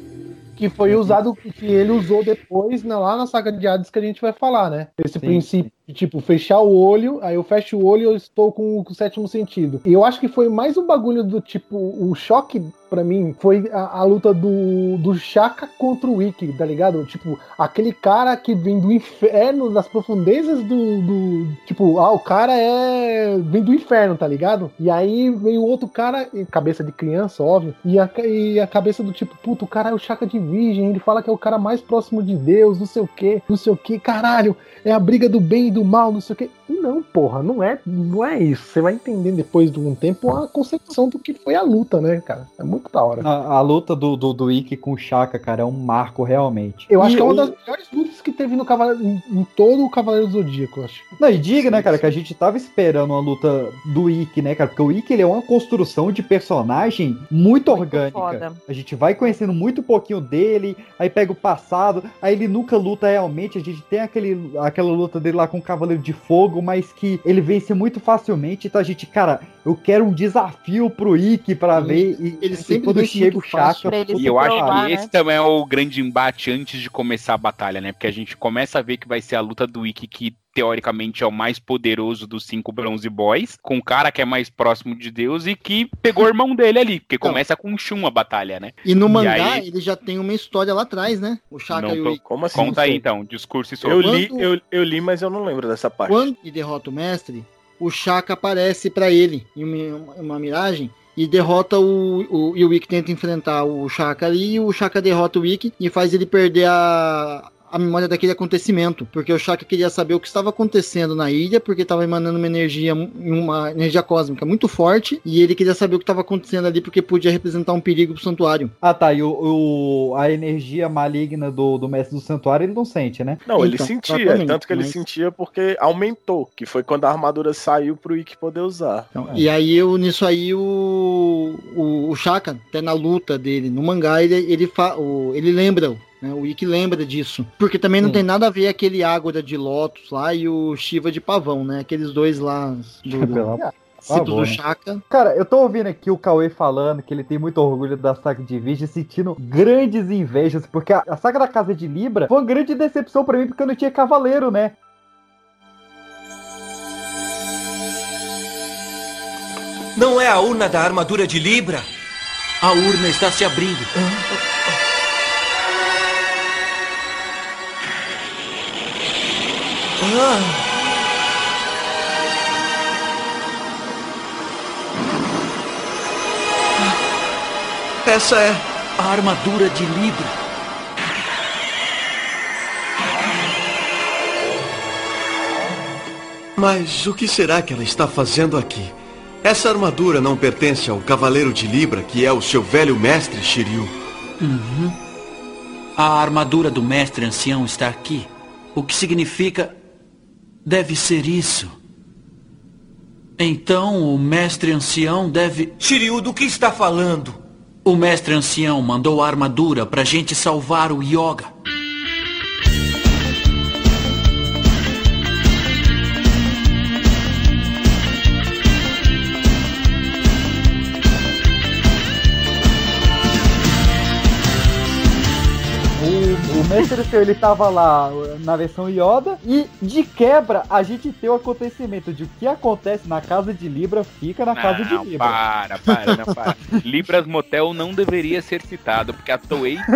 que foi usado, que ele usou depois né, lá na saga de Hades que a gente vai falar, né? Esse Sim. princípio de, tipo, fechar o olho, aí eu fecho o olho e eu estou com, com o sétimo sentido. E eu acho que foi mais um bagulho do tipo, o choque pra mim foi a, a luta do, do Shaka contra o Ikki, tá ligado? Tipo, aquele cara que vem do inferno, das profundezas do, do- Tipo, ah, o cara é. vem do inferno, tá ligado? E aí vem o outro cara, cabeça de criança, óbvio, e a, e a cabeça do tipo, puta, o cara é o Chaka de Virgem, ele fala que é o cara mais próximo de Deus, não sei o que, não sei o que, caralho, é a briga do bem e do mal, não sei o que. E não, porra, não é, não é isso. Você vai entender depois de um tempo a concepção do que foi a luta, né, cara? É muito da hora. A, a luta do, do, do Ikki com o Shaka, cara, é um marco realmente. Eu acho E que é uma o- das melhores lutas que teve no Cavaleiro, em, em todo o Cavaleiro do Zodíaco, eu acho. Não, e diga, né, cara, que a gente tava esperando uma luta do Ikki, né, cara? Porque o Ikki ele é uma construção de personagem muito, orgânica. foda. A gente vai conhecendo muito pouquinho dele, aí pega o passado, aí ele nunca luta realmente. A gente tem aquele, aquela luta dele lá com o Cavaleiro de Fogo, mas que ele vence muito facilmente. Então a gente, cara, eu quero um desafio pro Ikki pra Ele- ver. E, ele e sempre quando chega o. Chaka. E eu acho que esse também é o grande embate antes de começar a batalha, né? Porque a gente começa a ver que vai ser a luta do Ikki, que teoricamente é o mais poderoso dos cinco Bronze Boys, com o cara que é mais próximo de Deus e que pegou o irmão dele ali, porque começa com o Shun a batalha, né? E no E mangá aí- ele já tem uma história lá atrás, né? O Shaka Não e o tô- Ikki. Como assim? Conta aí então, discurso e Eu sobre. li, Quando- eu, eu li, mas eu não lembro dessa parte. Quando ele derrota o mestre, o Shaka aparece pra ele em uma, uma miragem e derrota o, o. E o Ikki tenta enfrentar o Shaka ali e o Shaka derrota o Ikki e faz ele perder a. A memória daquele acontecimento, porque o Shaka queria saber o que estava acontecendo na ilha, porque estava emanando uma energia, uma energia cósmica muito forte, e ele queria saber o que estava acontecendo ali, porque podia representar um perigo pro santuário. Ah, tá. E o, o- a energia maligna do, do mestre do santuário ele não sente, né? Não, ele Então, sentia, exatamente, tanto que ele mas- sentia porque aumentou, que foi quando a armadura saiu pro Ikki poder usar. Então, E aí, eu, nisso aí, o, o, o Shaka, até na luta dele, no mangá, ele, ele, fa, o, ele lembra, né, o Ikki lembra disso. Porque também não Sim. tem nada a ver aquele Ágora de Lotus lá e o Shiva de Pavão, né? Aqueles dois lá do, do, citos favor, do? Shaka. Cara, eu tô ouvindo aqui o Cauê falando que ele tem muito orgulho da saga de Virgem, sentindo grandes invejas, porque a, a saga da Casa de Libra foi uma grande decepção pra mim, porque eu não tinha cavaleiro, né? Não é a urna da armadura de Libra? A urna está se abrindo. Essa é a armadura de Libra. Mas o que será que ela está fazendo aqui? Essa armadura não pertence ao Cavaleiro de Libra, que é o seu velho mestre Shiryu. Uhum. A armadura do mestre ancião está aqui. O que significa. Deve ser isso. Então o mestre ancião deve. Shiryu, do que está falando? O mestre ancião mandou a armadura pra gente salvar o Yoga. Mestre seu, ele tava lá na versão Yoda e de quebra a gente tem o acontecimento de o que acontece na casa de Libra fica na casa de Não, Libra. para, para, não, para. Libras Motel não deveria ser citado, porque a Toei.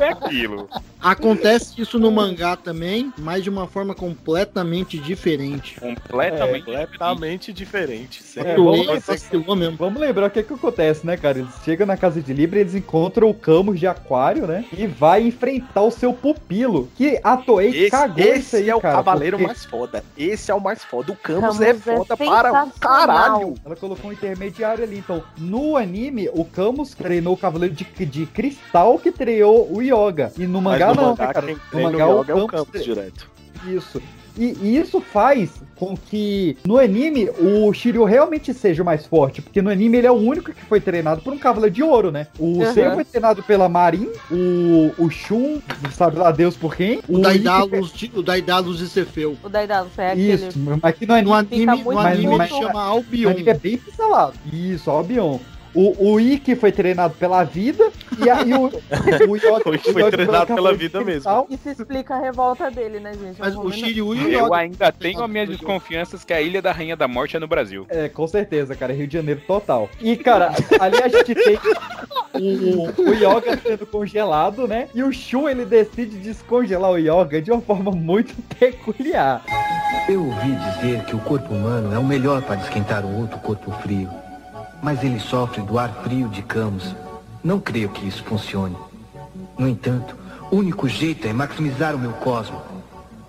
é aquilo. Acontece isso no mangá também, mas de uma forma completamente diferente. Completamente, completamente diferente. É, vamos, mesmo. vamos lembrar o que que acontece, né, cara? Eles chegam na casa de Libra e eles encontram o Camus de Aquário, né? E vai enfrentar o seu pupilo. Que a Toei Esse, cagou esse isso aí, é o cara. cavaleiro porque- mais foda. Esse é o mais foda. O Camus, Camus é é foda para o caralho. Ela colocou um intermediário ali. Então, no anime, o Camus treinou o Cavaleiro de, de Cristal que treinou o Yoga. E no mangá no não, mangá, né, cara? quem No treina o mangá Yoga é o Camus Camus direto. Isso. E, e isso faz com que no anime o Shiryu realmente seja o mais forte, porque no anime ele é o único que foi treinado por um Cavaleiro de Ouro, né? O Uhum. Seiya foi treinado pela Marin, o, o Shun, sabe lá Deus por quem? O Daidalus o Daidalus de Cefeu. O Daidalus é aquele. Isso, mas que no anime, No anime, no anime puto. ele chama no Albion. anime é bem pincelado. Isso, Albion. O, o Ikki foi treinado pela vida e aí o, o Yoga O Ikki foi treinado pela vida mesmo. Isso explica a revolta dele, né, gente? Mas o Romano- Shiryu e o Eu Yoga. ainda tenho as minhas desconfianças que a Ilha da Rainha da Morte é no Brasil. É, com certeza, cara. Rio de Janeiro total. E, cara, ali a gente tem o, o Yoga sendo congelado, né? E o Shun, ele decide descongelar o Yoga de uma forma muito peculiar. Eu ouvi dizer que o corpo humano é o melhor para esquentar um outro corpo frio. Mas ele sofre do ar frio de Camus. Não creio que isso funcione. No entanto, o único jeito é maximizar o meu cosmo.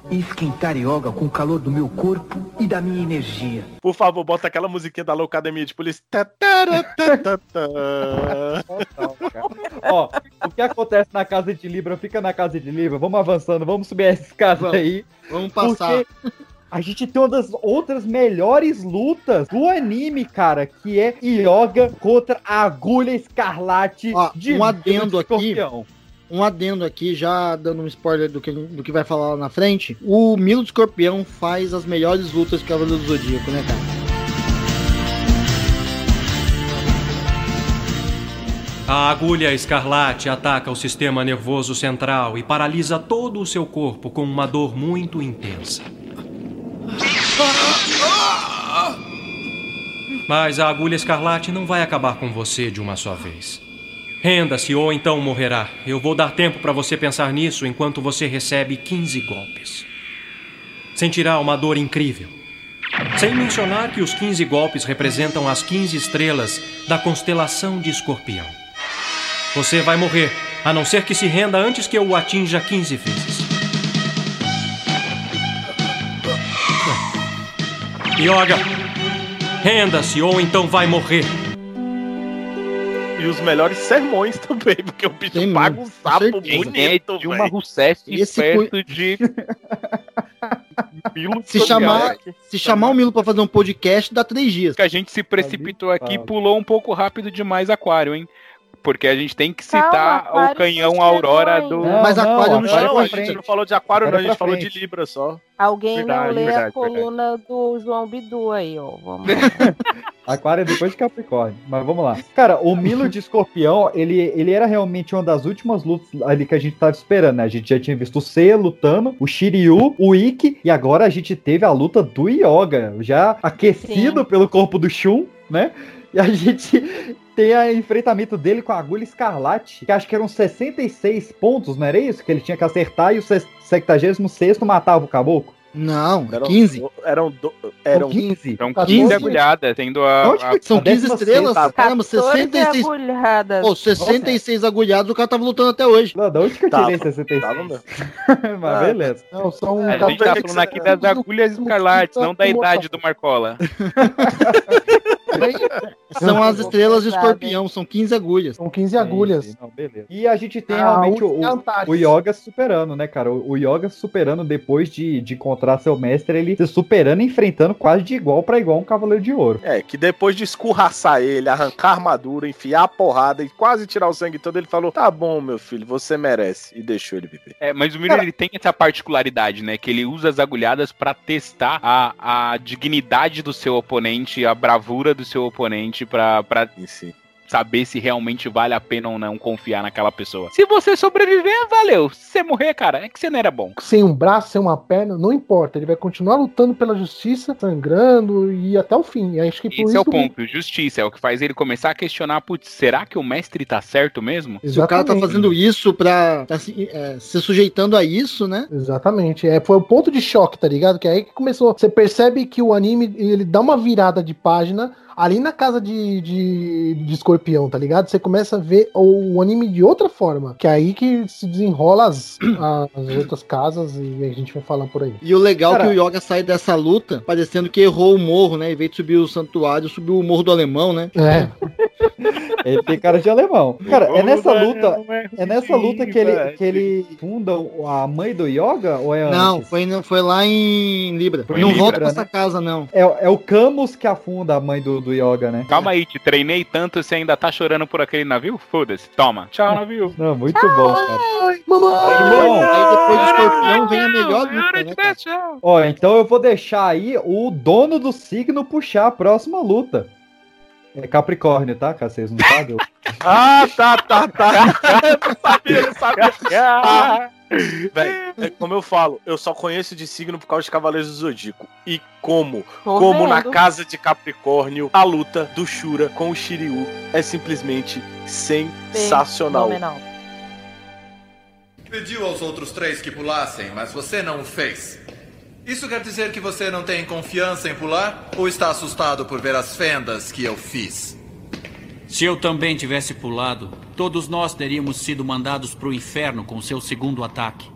E esquentar yoga com o calor do meu corpo e da minha energia. Por favor, bota aquela musiquinha da Loucademia de Polícia. Tá, tá, tá. Ó, o que acontece na casa de Libra fica na casa de Libra. Vamos avançando, vamos subir essa escada Vamos. aí. Vamos passar. Porque a gente tem uma das outras melhores lutas do anime, cara, que é Yoga contra a agulha escarlate Ó, de um adendo aqui. Um adendo aqui, já dando um spoiler do que, do que vai falar lá na frente. O Milo do Escorpião faz as melhores lutas de Cavaleiro do Zodíaco, né, cara? A agulha escarlate ataca o sistema nervoso central e paralisa todo o seu corpo com uma dor muito intensa. Mas a agulha escarlate não vai acabar com você de uma só vez. Renda-se ou então morrerá. Eu vou dar tempo para você pensar nisso enquanto você recebe 15 golpes. Sentirá uma dor incrível. Sem mencionar que os 15 golpes representam as 15 estrelas da constelação de Escorpião. Você vai morrer, a não ser que se renda antes que eu o atinja 15 vezes. Yoga, renda-se ou então vai morrer. E os melhores sermões também, porque o bicho Tem paga um sapo bonito, de uma. Rousseff Esse perto de. Milo Se chamar, se chamar o Milo pra fazer um podcast, dá três dias. Que a gente se precipitou aqui e pulou um pouco rápido demais Aquário, hein? Porque a gente tem que Calma, citar Aquário o canhão não Aurora do. Não, Mas não, Aquário não chegou Não, pra a gente não falou de Aquário, não, a gente falou de. Libra só. Alguém Verdade, não lê verdade, a coluna do João Bidu aí, ó. Vamos lá. Aquário é depois de Capricórnio. Mas vamos lá. Cara, o Milo de Escorpião, ele, ele era realmente uma das últimas lutas ali que a gente tava esperando, né? A gente já tinha visto o Seiya lutando, o Shiryu, o Ikki, e agora a gente teve a luta do Yoga, já aquecido Sim. pelo corpo do Shun, né? E a gente tem o enfrentamento dele com a agulha escarlate, que acho que eram 66 pontos, não era isso? Que ele tinha que acertar e o 76 matava o caboclo. Não, Eram, 15. Eram, do, eram 15. São 14. 15 agulhadas, tendo a. Onde a- São A 15 décima estrelas? sexta. Caramba, 14 66. agulhadas. Pô, 66 agulhados, o cara tava lutando até hoje. Não, da onde que eu Tava, tirei 66? tava mesmo. Mas beleza. Não, são A gente tá 14 falando aqui das agulhas escarlates, não da idade do Marcola. São as estrelas de escorpião, são 15 agulhas. São 15 agulhas. Sim, sim, não. E a gente tem A realmente o, o Yoga superando, né, cara? O, o Yoga superando depois de, de encontrar seu mestre, ele se superando e enfrentando quase de igual pra igual um Cavaleiro de Ouro. É, que depois de escorraçar ele, arrancar a armadura, enfiar a porrada e quase tirar o sangue todo, ele falou: Tá bom, meu filho, você merece. E deixou ele viver. É, mas o Miro ele tem essa particularidade, né? Que ele usa as agulhadas pra testar a, a dignidade do seu oponente, a bravura do seu oponente, pra, pra si. saber se realmente vale a pena ou não confiar naquela pessoa. Se você sobreviver, valeu. Se você morrer, cara, é que você não era bom. Sem um braço, sem uma perna, não importa. Ele vai continuar lutando pela justiça, sangrando e até o fim. E acho que por Esse é o isso- ponto, justiça, é o que faz ele começar a questionar, putz, será que o mestre tá certo mesmo? Se o cara tá Exatamente. fazendo isso pra tá se, é, se sujeitando a isso, né? Exatamente. É, foi o ponto de choque, tá ligado? Que é aí que começou. Você percebe que o anime ele dá uma virada de página ali na casa de, de, de escorpião, tá ligado? Você começa a ver o, o anime de outra forma. Que é aí que se desenrola as, as outras casas e a gente vai falar por aí. E o legal é Cara- que o Yoga sai dessa luta parecendo que errou o morro, né? Em vez de subir o santuário, subiu o morro do alemão, né? É. Ele tem cara de alemão. Cara, é nessa luta. É É nessa luta que ele, que ele funda a mãe do Yoga? Ou é Não, antes? foi, não- foi lá em Libra. Foi em não Libra, volta pra né? essa casa, não. É, é o Camus que afunda a mãe do, do Yoga, né? Calma aí, te treinei tanto, você ainda tá chorando por aquele navio? Foda-se, toma. Tchau, navio. Não, muito bom, cara. Bom, aí depois do escorpião vem a melhor luta, né? cara? Ó, então eu vou deixar aí o dono do signo puxar a próxima luta. É Capricórnio, tá? Caso vocês não sabem. Ah, tá, tá, tá. eu não sabia, eu não sabia. Véi, é como eu falo, eu só conheço de signo por causa de Cavaleiros do Zodíaco. E como, Tô como na casa de Capricórnio, a luta do Shura com o Shiryu é simplesmente sensacional. Fenomenal. Pediu aos outros três que pulassem, mas você não o fez. Isso quer dizer que você não tem confiança em pular? Ou está assustado por ver as fendas que eu fiz? Se eu também tivesse pulado, todos nós teríamos sido mandados pro inferno com seu segundo ataque.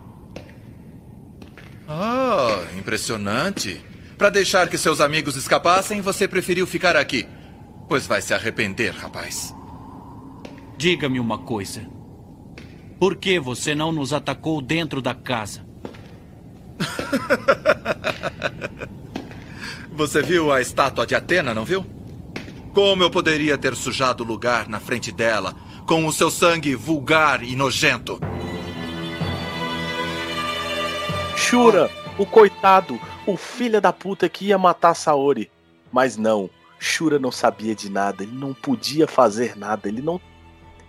Ah, impressionante. Para deixar que seus amigos escapassem, você preferiu ficar aqui. Pois vai se arrepender, rapaz. Diga-me uma coisa. Por que você não nos atacou dentro da casa? Você viu a estátua de Atena, não viu? Como eu poderia ter sujado o lugar na frente dela com o seu sangue vulgar e nojento? Shura, o coitado, o filho da puta que ia matar Saori. Mas não, Shura não sabia de nada, ele não podia fazer nada, ele não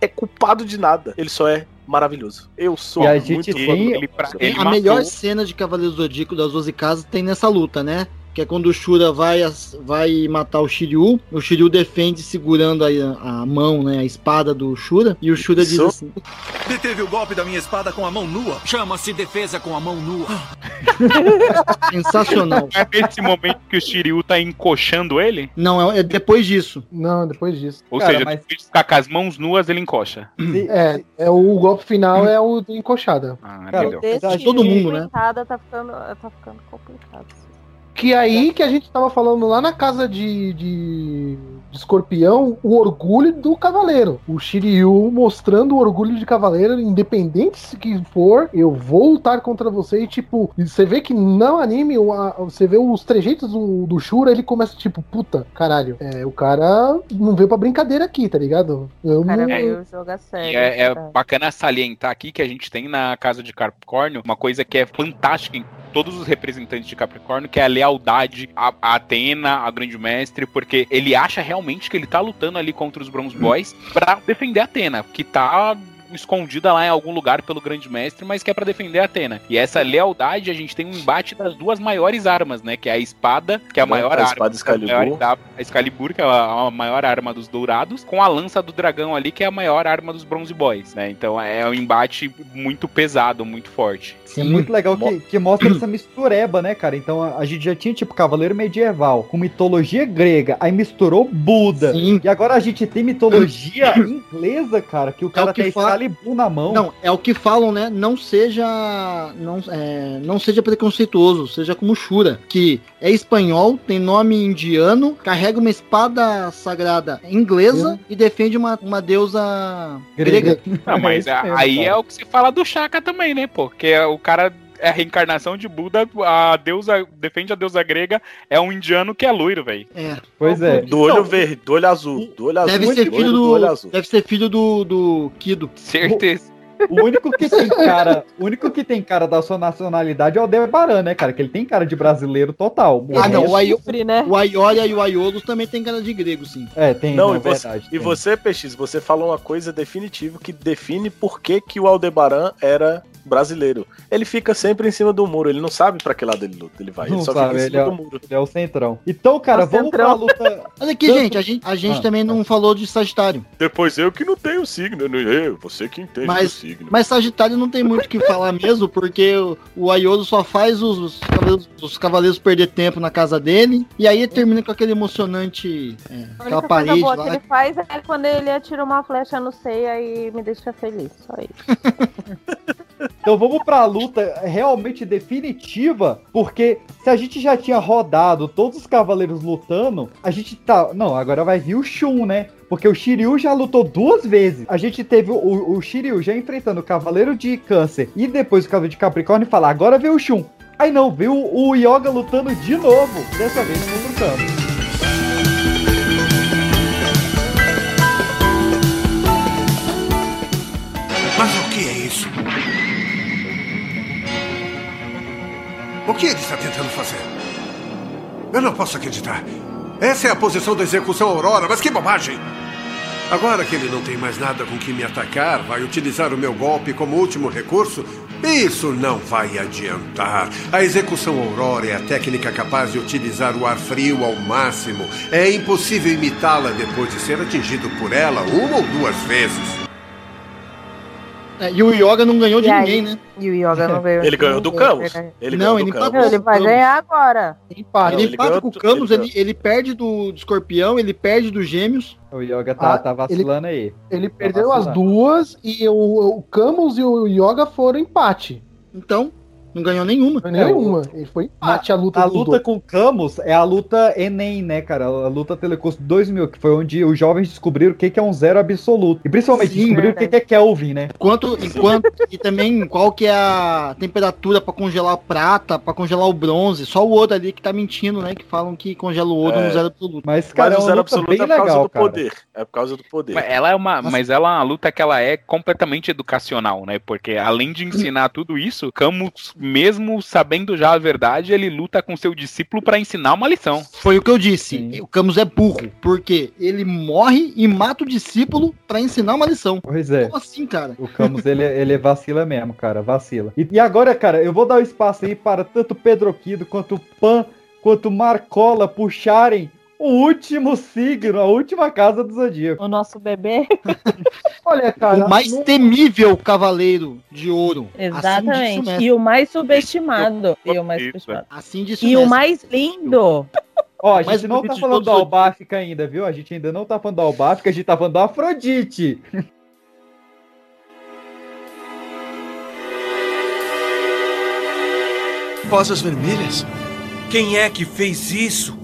é culpado de nada. Ele só é maravilhoso. Eu sou E a muito gente fã tem- dele. pra- É, ele a matou- melhor cena de Cavaleiro do Zodíaco das 12 casas tem nessa luta, né? Que é quando o Shura vai, vai matar o Shiryu. O Shiryu defende segurando a, a mão, né? A espada do Shura. E o Shura diz Isso. assim: Deteve o golpe da minha espada com a mão nua. Chama-se defesa com a mão nua. sensacional. É nesse momento que o Shiryu tá encoxando ele? Não, é, é depois disso. Não, depois disso. Ou Cara, seja, mas- depois de ficar com as mãos nuas, ele encoxa. É, é o golpe final é o de encoxada. Ah, Cara, entendeu? Todo mundo, né? Tá ficando, tá ficando complicado. Que aí que a gente tava falando lá na casa de, de, de escorpião, o orgulho do cavaleiro. O Shiryu mostrando o orgulho de cavaleiro, independente se que for, eu vou lutar contra você. E tipo, você vê que no anime, o- a- você vê os trejeitos do, do Shura, ele começa tipo, puta, caralho, é, o cara não veio pra brincadeira aqui, tá ligado? Eu O cara não. veio jogar sério. É, é tá? bacana salientar aqui que a gente tem na casa de Capricórnio uma coisa que é fantástica em todos os representantes de Capricórnio, que é a lealdade a, a Atena, a Grande Mestre, porque ele acha realmente que ele tá lutando ali contra os Bronze Boys pra defender Atena, que tá escondida lá em algum lugar pelo grande mestre, mas que é pra defender a Atena. E essa lealdade, a gente tem um embate das duas maiores armas, né? Que é a espada, que é a maior a arma. espada Excalibur. A, maior, a Excalibur, que é a, maior arma dos dourados, com a lança do dragão ali, que é a maior arma dos Bronze Boys, né? Então é um embate muito pesado, muito forte. É muito legal que, que mostra essa mistureba, né, cara? Então a, a gente já tinha, tipo, Cavaleiro Medieval com mitologia grega, aí misturou Buda. E agora a gente tem mitologia inglesa, cara, que o cara É o que tem Excalibur na mão. Não, é o que falam, né? Não seja. Não, é, não seja preconceituoso, seja como Shura, que é espanhol, tem nome indiano, carrega uma espada sagrada inglesa e defende uma, uma deusa grega. Ah, mas É aí é o que se fala do Chaka também, né? Porque o cara é a reencarnação de Buda, a deusa defende a deusa grega, é um indiano que é loiro, velho. É. Pois é. Do olho verde, do olho azul, do olho azul. Deve ser do filho olho do. azul. Deve ser filho do, do Kido. Certeza. O único que tem cara, o único que tem cara da sua nacionalidade é o Aldebaran, né, cara? Que ele tem cara de brasileiro total. Ah, não, o, Aio, né? o Aiolia e o Aiolos também tem cara de grego, sim. É, tem, Não, não, e é você, verdade. e tem. você, PX, você falou uma coisa definitiva que define por que, que o Aldebaran era brasileiro. Ele fica sempre em cima do muro, ele não sabe pra que lado ele luta, ele vai, Não ele só sabe, fica em ele cima é, do o- muro. ele é o centrão. Então, cara, É o vamos pra centrão. luta. Olha aqui, Tanto- gente, a gente, a gente Ah, também não falou de Sagitário. Depois eu que não tenho signo, eu, você que entende do Mas, signo. mas Sagitário não tem muito o que falar mesmo, porque o, o Aiolo só faz os, os cavaleiros, os cavaleiros perder tempo na casa dele, e aí termina com aquele emocionante. é, A aquela parede boa que lá. ele faz é quando ele atira uma flecha no ceia e me deixa feliz. Só isso. Então vamos pra luta realmente definitiva, porque se a gente já tinha rodado todos os cavaleiros lutando, a gente tá. Não, agora vai vir o Shun, né? Porque o Shiryu já lutou duas vezes. A gente teve o, o Shiryu já enfrentando o Cavaleiro de Câncer e depois o Cavaleiro de Capricórnio e falar, agora veio o Shun. Aí não, veio o Yoga lutando de novo. Dessa vez contra o O que ele está tentando fazer? Eu não posso acreditar. Essa é a posição da execução Aurora, mas que bobagem! Agora que ele não tem mais nada com que me atacar, vai utilizar o meu golpe como último recurso? Isso não vai adiantar. A execução Aurora é a técnica capaz de utilizar o ar frio ao máximo. É impossível imitá-la depois de ser atingido por ela uma ou duas vezes. É, e o Yoga não ganhou de aí? ninguém, né? E o Yoga não veio. Ele ganhou do Camus. Ele Não, ganhou do ele Camus. empatou. Não, ele vai ganhar agora. Empate. Não, ele empata ganhou com o Camus, ele ele, perde do, do escorpião, ele perde dos gêmeos. O Yoga tá, Ah, tá vacilando aí. Ele perdeu as duas e o, o Camus e o Yoga foram empate. Então, não ganhou nenhuma. Não ganhou nenhuma. Ele foi empate a luta A dos luta com Camus é a luta Enem, né, cara? A luta Telecusto 2000, que foi onde os jovens descobriram o que que é um zero absoluto. E principalmente Sim, descobriram o que é Kelvin, né? Enquanto, enquanto e também qual que é a temperatura pra congelar a prata, pra congelar o bronze. Só o ouro ali que tá mentindo, né? Que falam que congela o ouro É. no zero absoluto. Mas, cara, Mas é o uma zero luta absoluto bem é por causa legal, do cara. poder. É por causa do poder. Mas ela é uma, mas ela é uma luta que ela é completamente educacional, né? Porque além de ensinar tudo isso, Camus, mesmo sabendo já a verdade, ele luta com seu discípulo pra ensinar uma lição. Foi o que eu disse. O Camus é burro, porque ele morre e mata o discípulo pra ensinar uma lição. Pois é. Como assim, cara? O Camus, ele, ele vacila mesmo, cara, vacila. E, e agora, cara, eu vou dar o espaço aí para tanto Pedro Quido quanto Pan, quanto Marcola puxarem o último signo, a última casa do Zodíaco. O nosso bebê. Olha, cara. o mais não- temível cavaleiro de ouro. Assim Exatamente. mestre. e o mais subestimado. E o mais subestimado. Assim E o mais lindo. Ó, a Mas gente não tá falando da Albáfica ainda, viu? A gente ainda não tá falando da Albáfica, a gente tá falando da Afrodite. Rosas vermelhas? Quem é que fez isso?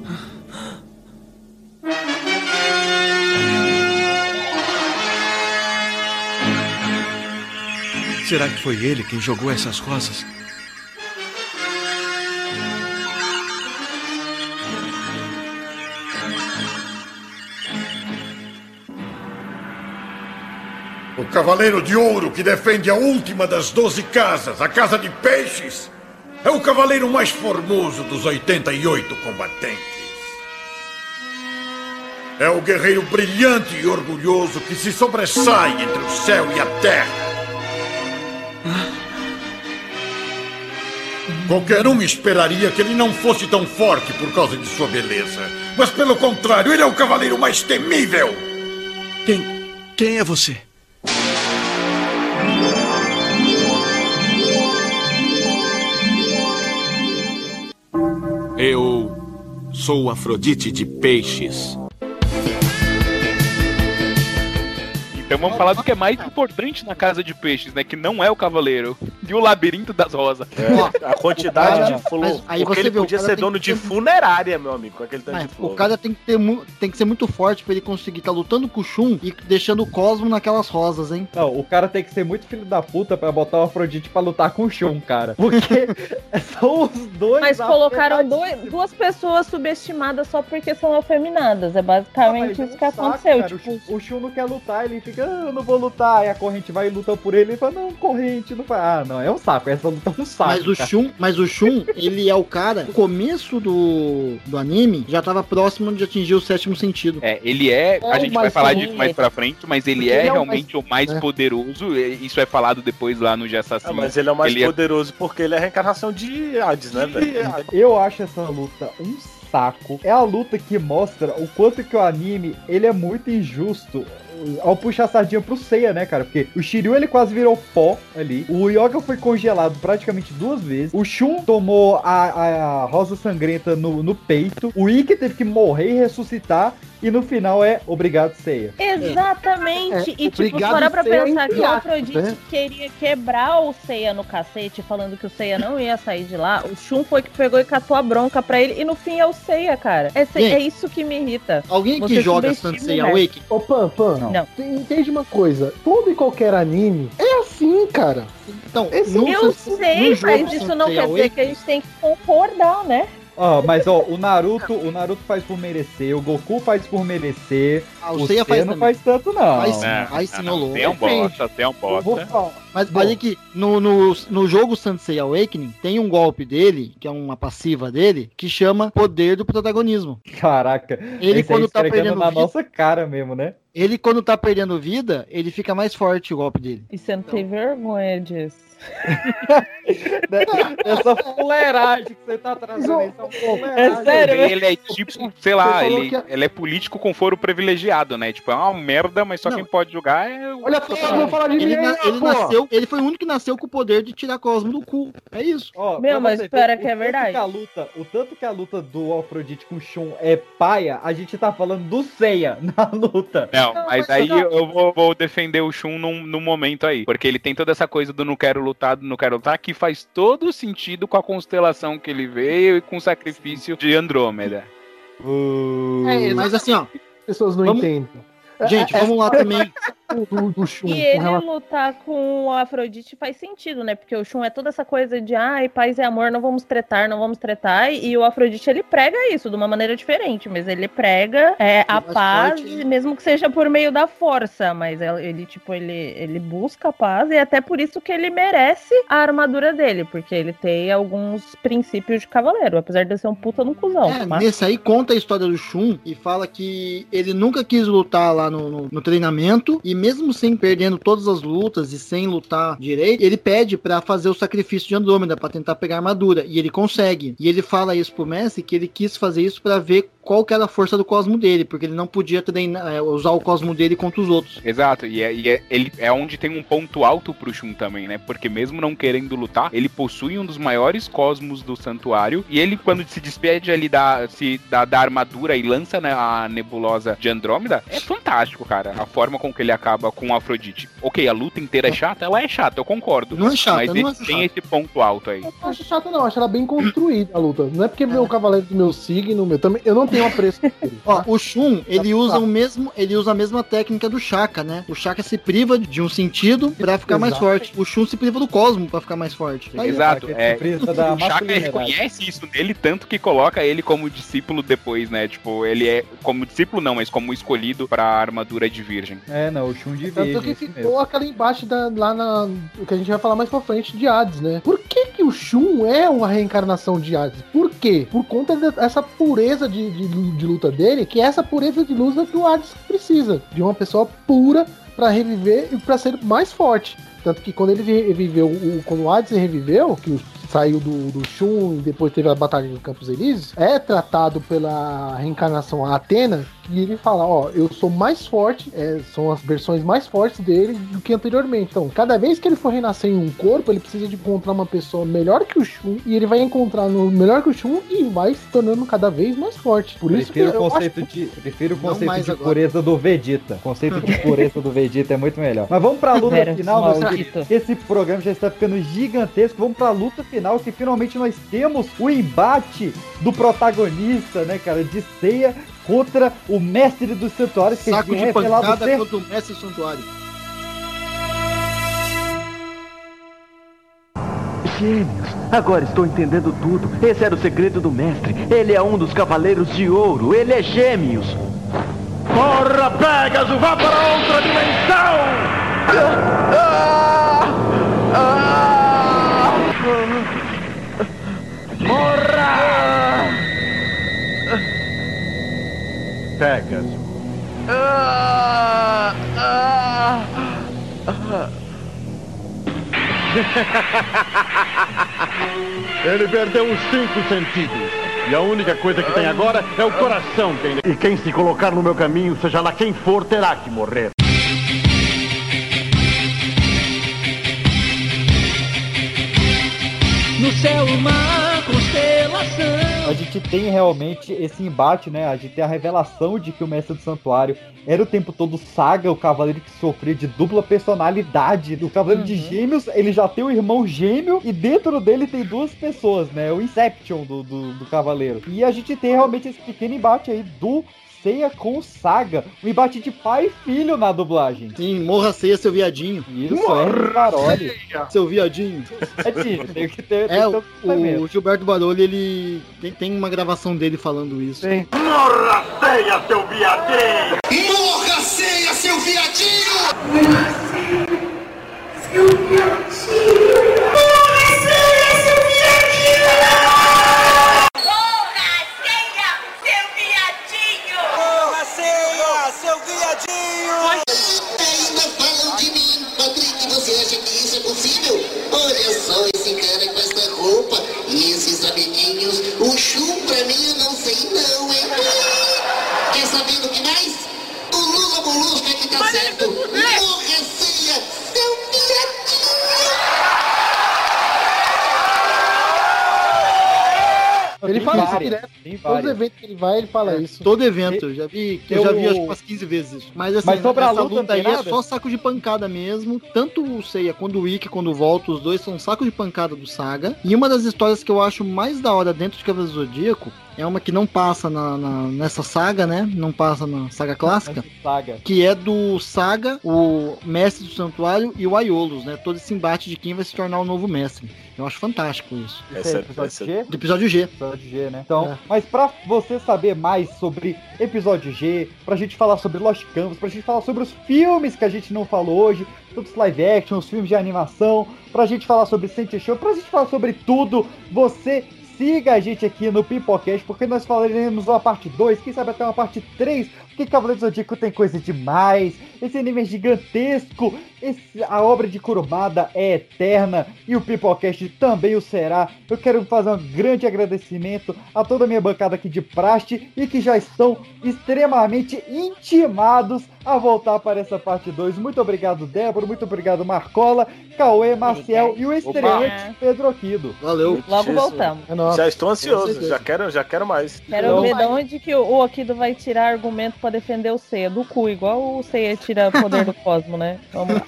Será que foi ele quem jogou essas rosas? O Cavaleiro de Ouro que defende a última das doze casas, a Casa de Peixes, é o cavaleiro mais formoso dos 88 combatentes. É o guerreiro brilhante e orgulhoso que se sobressai entre o céu e a terra. Qualquer um esperaria que ele não fosse tão forte por causa de sua beleza. Mas pelo contrário, ele é o cavaleiro mais temível. Quem. Quem é você? Eu sou Afrodite de Peixes. Então vamos falar do que é mais importante na casa de peixes, né? Que não é o cavaleiro. E o labirinto das rosas. É, a quantidade cara- de flor. aí Porque você ele vê, podia ser dono de ter- funerária, meu amigo, com aquele tanto de flor. o cara tem que, ter, mu- tem que ser muito forte pra ele conseguir estar lutando com o Shun e deixando o Cosmo naquelas rosas, hein? Não, o cara tem que ser muito filho da puta pra botar o Afrodite pra lutar com o Shun, cara. Porque são os dois. Mas colocaram dois- duas pessoas subestimadas só porque são afeminadas. É basicamente isso que aconteceu. Cara, tipo, o, Shun, não quer lutar, ele fica, ah, eu não vou lutar. Aí a corrente vai e luta por ele. Ele fala, não, corrente, não faz. Ah, não, é um saco. Essa luta é um saco. Mas o cara. Shun, mas o Shun, ele é o cara. No começo do, do anime, já tava próximo de atingir o sétimo sentido. É, ele é. É a o gente vai falar disso mais pra frente, mas ele é ele é o realmente mais- o mais né? poderoso. e Isso é falado depois lá no Jassassin. Ah, mas ele é o mais Ele poderoso porque ele é a reencarnação de Hades, né, velho? Eu acho essa luta um saco. É a luta que mostra o quanto que o anime ele é muito injusto ao puxar a sardinha pro Seiya, né, cara? Porque o Shiryu ele quase virou pó ali. O Yoga foi congelado praticamente duas vezes. O Shun tomou a, a rosa sangrenta no, no peito. O Ikki teve que morrer e ressuscitar. E no final é obrigado, Seiya. Exatamente. É, e tipo, parar pra Seiya, pensar que o aspas, Afrodite né? queria quebrar o Seiya no cacete, falando que o Seiya não ia sair de lá. O Shun foi que pegou e catou a bronca pra ele. E no fim é o Seiya, cara. É, se- Gente, é isso que me irrita. Alguém Você subestima o resto. Ô, Pan, Pan, Não. tem- entende uma coisa. Todo e qualquer anime é assim, cara. Então, esse Eu sei, mas isso não quer dizer que a gente tem que concordar, né? Ó, mas ó, o Naruto, o Naruto faz por merecer, o Goku faz por merecer, Ah, o o Seiya faz não também. faz tanto não. Faz sim, É, faz sim, não. Tem um bosta, tem um bosta. Mas olha que no, no, no jogo Sansei Awakening tem um golpe dele, que é uma passiva dele, que chama Poder do Protagonismo. Caraca, Ele esse quando tá perdendo na vida- nossa cara mesmo, né? Ele, quando tá perdendo vida, ele fica mais forte o golpe dele. E você não tem vergonha disso. Essa fuleiragem que você tá trazendo aí. É sério, Ele é tipo, sei lá, ele, a- ele é político com foro privilegiado, né? Tipo, é uma merda, mas só quem pode julgar é o. Olha só, eu vou falar de Ele, mim na- ele pô. nasceu, ele foi o único que nasceu com o poder de tirar Cosmo do cu. É isso. Ó, Meu, mas espera ver que é verdade. que a luta, o tanto que a luta do Afrodite com o Shun é paia, a gente tá falando do Seiya na luta. Não, mas aí eu vou, vou defender o Shun num, num momento aí. Porque ele tem toda essa coisa do não quero lutar, do não quero lutar, que faz todo sentido com a constelação que ele veio e com o sacrifício de Andrômeda. É, mas assim, ó. As pessoas não Vamos- entendem. Gente, É- vamos lá também. Do, do Shun, E ele relação- lutar com o Afrodite faz sentido, né? Porque o Shun é toda essa coisa de ai, paz e amor, não vamos tretar, não vamos tretar. E o Afrodite ele prega isso de uma maneira diferente, mas ele prega é, a mais paz, forte. mesmo que seja por meio da força. Mas ele, ele, tipo, ele, ele busca a paz e é até por isso que ele merece a armadura dele, porque ele tem alguns princípios de cavaleiro, apesar de ser um puta no cuzão. É, mas- nesse aí conta a história do Shun e fala que ele nunca quis lutar lá no, no- no treinamento e mesmo sem perdendo todas as lutas e sem lutar direito, ele pede pra fazer o sacrifício de Andrômeda pra tentar pegar a armadura e ele consegue. E ele fala isso pro Messi que ele quis fazer isso pra ver qual que era a força do cosmo dele, porque ele não podia treinar, é, usar o cosmo dele contra os outros. Exato, e, é, e é- ele é onde tem um ponto alto pro Shun também, né? Porque mesmo não querendo lutar, ele possui um dos maiores cosmos do santuário. E ele, quando se despede ali da, se, da, da armadura e lança né, a nebulosa de Andrômeda, é fantástico, cara. A forma com que ele acaba com o Afrodite. Ok, a luta inteira é chata, ela é chata, eu concordo. Não é chata, mas não ele tem chata. esse ponto alto aí. Eu não acho chata, não. Acho ela bem construída a luta. Não é porque meu cavaleiro do meu signo, meu também. Eu não tenho apreço por ele. Ó, o Shun, ele usa o mesmo, ele usa a mesma técnica do Shaka, né? O Shaka se priva de um sentido pra ficar mais Exato. forte. O Shun se priva do cosmo pra ficar mais forte. Exato, que é, o Chaka masculinidade. reconhece isso nele, tanto que coloca ele como discípulo depois, né? Tipo, ele é como discípulo não, mas como escolhido pra armadura de virgem. É, não, o Shun de Tanto virgem, que isso ficou mesmo. aquela embaixo da, lá na. O que a gente vai falar mais pra frente de Hades, né? Por que que, que o Shun é uma reencarnação de Hades? Por quê? Por conta dessa pureza de, de, de luta dele, que é essa pureza de luta que o Hades precisa. De uma pessoa pura pra reviver e pra ser mais forte. Tanto que quando ele vi- viveu, quando o Hades reviveu, que o- saiu do, do Shun e depois teve a batalha do Campos Elíseos, é tratado pela reencarnação a Atena, e ele fala, ó, eu sou mais forte, é, são as versões mais fortes dele do que anteriormente. Então, cada vez que ele for renascer em um corpo, ele precisa de encontrar uma pessoa melhor que o Shun, e ele vai encontrar no melhor que o Shun e vai se tornando cada vez mais forte. Por isso que Prefiro o eu conceito acho de, prefiro o conceito de agora. pureza do Vegeta. O conceito de pureza do Vegeta é muito melhor. Mas vamos pra luta Vera, final. Esse programa já está ficando gigantesco. Vamos pra luta final, que finalmente nós temos o embate do protagonista, né, cara, de ceia contra o mestre dos santuários, que Saco é de pancada ser contra o mestre santuário. Gêmeos, agora estou entendendo tudo. Esse era o segredo do mestre. Ele é um dos cavaleiros de ouro. Ele é gêmeos. Corra, Pegasus, vá para outra dimensão! Morra! Pegasus. Ele perdeu os cinco sentidos. E a única coisa que tem agora é o coração. Quem- E quem se colocar no meu caminho, seja lá quem for, terá que morrer. No céu uma constelação. A gente tem realmente esse embate, né? A gente tem a revelação de que o mestre do santuário era o tempo todo Saga, o cavaleiro que sofria de dupla personalidade. O cavaleiro de gêmeos, ele já tem o irmão gêmeo e dentro dele tem duas pessoas, né? O Inception do, do, do cavaleiro. E a gente tem realmente esse pequeno embate aí do Ceia com o Saga. Um embate de pai e filho na dublagem. Sim, morra ceia, seu viadinho. Isso, é Caroli. Seu viadinho. É Disney, tem que ter. tem É, que ter o, o Gilberto Baroli, ele tem, tem uma gravação dele falando isso. Morra, ceia, seu viadinho! Morra, ceia, seu viadinho! Morra, só esse cara com essa roupa e esses amiguinhos. O chum pra mim eu não sei não, hein? Quer saber do que mais? O Lula Molusco é que tá certo. Morra, ceia, seu Ele Tem fala isso várias, direto. Todos os várias. eventos que ele vai, ele fala isso. Todo evento, eu já vi, eu, Eu- já vi acho que umas 15 vezes. Mas assim, Mas sobre a essa luta, luta, não aí é só saco de pancada mesmo. Tanto o Seiya quando o Wiki, quando o Volta, os dois são saco de pancada do Saga. E uma das histórias que eu acho mais da hora dentro de Cavaleiros do Zodíaco é uma que não passa na, na- nessa saga, né? Não passa na saga clássica. Saga. Que é do Saga, o Mestre do Santuário e o Aiolos, né? Todo esse embate de quem vai se tornar o novo mestre. Eu acho fantástico isso. Esse é episódio G? Do episódio G. Episódio G, né? Então, mas pra você saber mais sobre episódio G, pra gente falar sobre Lost Canvas, pra gente falar sobre os filmes que a gente não falou hoje, todos os live action, os filmes de animação, pra gente falar sobre Sente Show, pra gente falar sobre tudo, você siga a gente aqui no Pipocast, porque nós falaremos uma parte 2, quem sabe até uma parte 3, porque Cavaleiro do Zodíaco tem coisa demais, esse anime é gigantesco, esse- a obra de Kurumada é eterna e o Pipocast também o será. Eu quero fazer um grande agradecimento a toda a minha bancada aqui de praste e que já estão extremamente intimados a voltar para essa parte 2. Muito obrigado, Débora, muito obrigado, Marcola, Cauê, Marcel e o estreante Pedro Aquino. Valeu. Logo voltamos. Já estou ansioso, já quero, já quero mais. Quero Então, ver de onde que o, o Akido vai tirar argumento pra defender o Seiya. Do cu, igual o Seiya tira poder do cosmo, né? Vamos lá.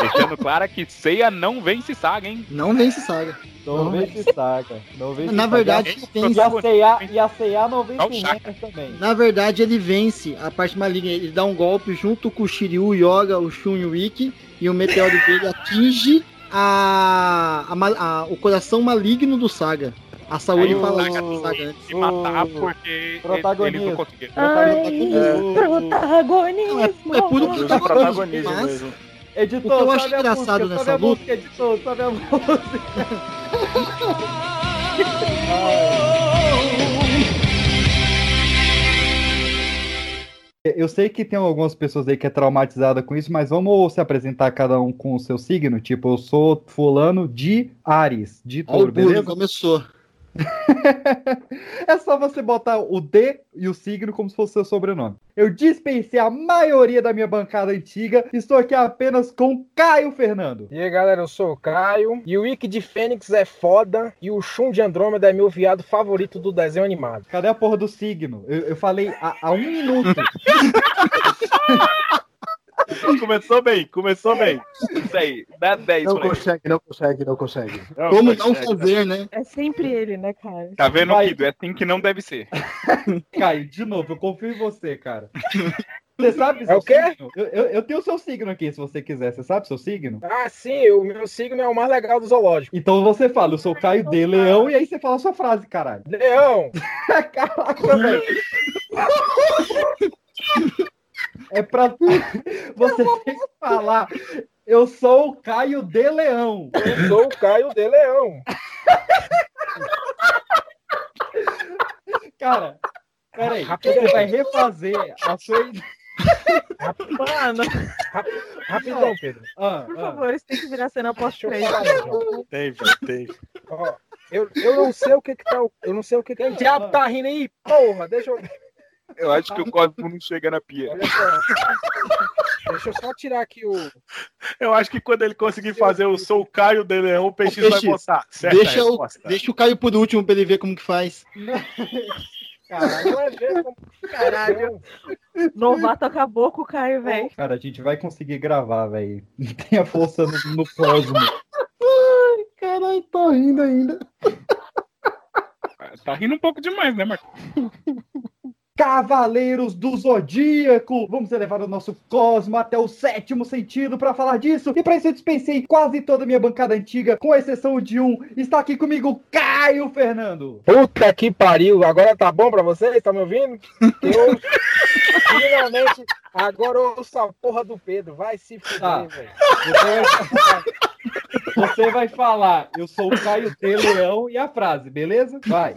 Deixando claro que ceia não vence saga, hein? Não vence saga. Não vence saga. Não vence Na saga. verdade, e tem- a CA, e a CA não vence um. Hunter também. Na verdade, ele vence a parte maligna. Ele dá um golpe junto com o Shiryu, o Yoga, o Shun e o Ikki. E o meteoro dele atinge a, a a- o coração maligno do Saga. A Saori Aí o fala Saga isso pro Saga antes. que matar porque eles protagonista. não conseguiram. Ai, protagonismo. É puro Usa protagonismo mas, mesmo. Editor, O que eu acho engraçado música, nessa luta- música, editor, sobe a música. Eu sei que tem algumas pessoas aí que é traumatizada com isso, mas vamos se apresentar cada um com o seu signo. Tipo, eu sou fulano de Ares, de touro, beleza? começou. É só você botar o D e o signo como se fosse seu sobrenome. Eu dispensei a maioria da minha bancada antiga. Estou aqui apenas com Caio Fernando. E aí galera, eu sou o Caio. E o Wiki de Fênix é foda. E o Shun de Andrômeda é meu viado favorito do desenho animado. Cadê a porra do signo? Eu, eu falei há, há um minuto. Começou bem, começou bem. Isso aí, dá 10 Não pra ele. consegue, não consegue, não consegue. Como não fazer, né? É sempre ele, né, cara? Tá vendo, Vai. Kido? É assim que não deve ser. Caio, de novo, eu confio em você, cara. Você sabe É o quê? signo? Eu, eu, eu tenho o seu signo aqui, se você quiser. Você sabe seu signo? Ah, sim, o meu signo é o mais legal do zoológico. Então você fala, eu sou Caio de Leão, e aí você fala a sua frase, caralho. Leão! Caraca, velho. É pra. Você tem que falar. Eu sou o Caio de Leão. Eu sou o Caio de Leão. Cara, peraí. Você vai refazer a sua. Mano, Rapidão, Pedro. Ah, por ah. favor, isso tem que virar cena pós-crédito. Tem, velho, tem. Ó, eu, eu não sei o que que tá. Eu não sei o que que. Quem diabo tá rindo aí? Porra, deixa eu. Eu acho que o Cosmo não chega na pia. Olha só. Deixa eu só tirar aqui o. Eu acho que quando ele conseguir fazer o Sou Caio de Leão, o Ô, vai Peixe, botar. Certa Deixa o, deixa o Caio por último pra ele ver como que faz. Caralho. Não é Caralho. Novato acabou com o Caio, velho. Cara, a gente vai conseguir gravar, velho. Tem a força no, no cosmo. Ai, caralho, tô rindo ainda. Tá rindo um pouco demais, né, Marcos? Cavaleiros do Zodíaco! Vamos elevar o nosso cosmo até o sétimo sentido para falar disso. E para isso eu dispensei quase toda a minha bancada antiga, com exceção de um. Está aqui comigo Caio Fernando. Puta que pariu, agora tá bom pra vocês? Tá me ouvindo? Eu finalmente agora ouço a porra do Pedro. Vai se fuder, Tá. velho. Você vai, falar, eu sou o Caio de Leão e a frase, beleza? Vai.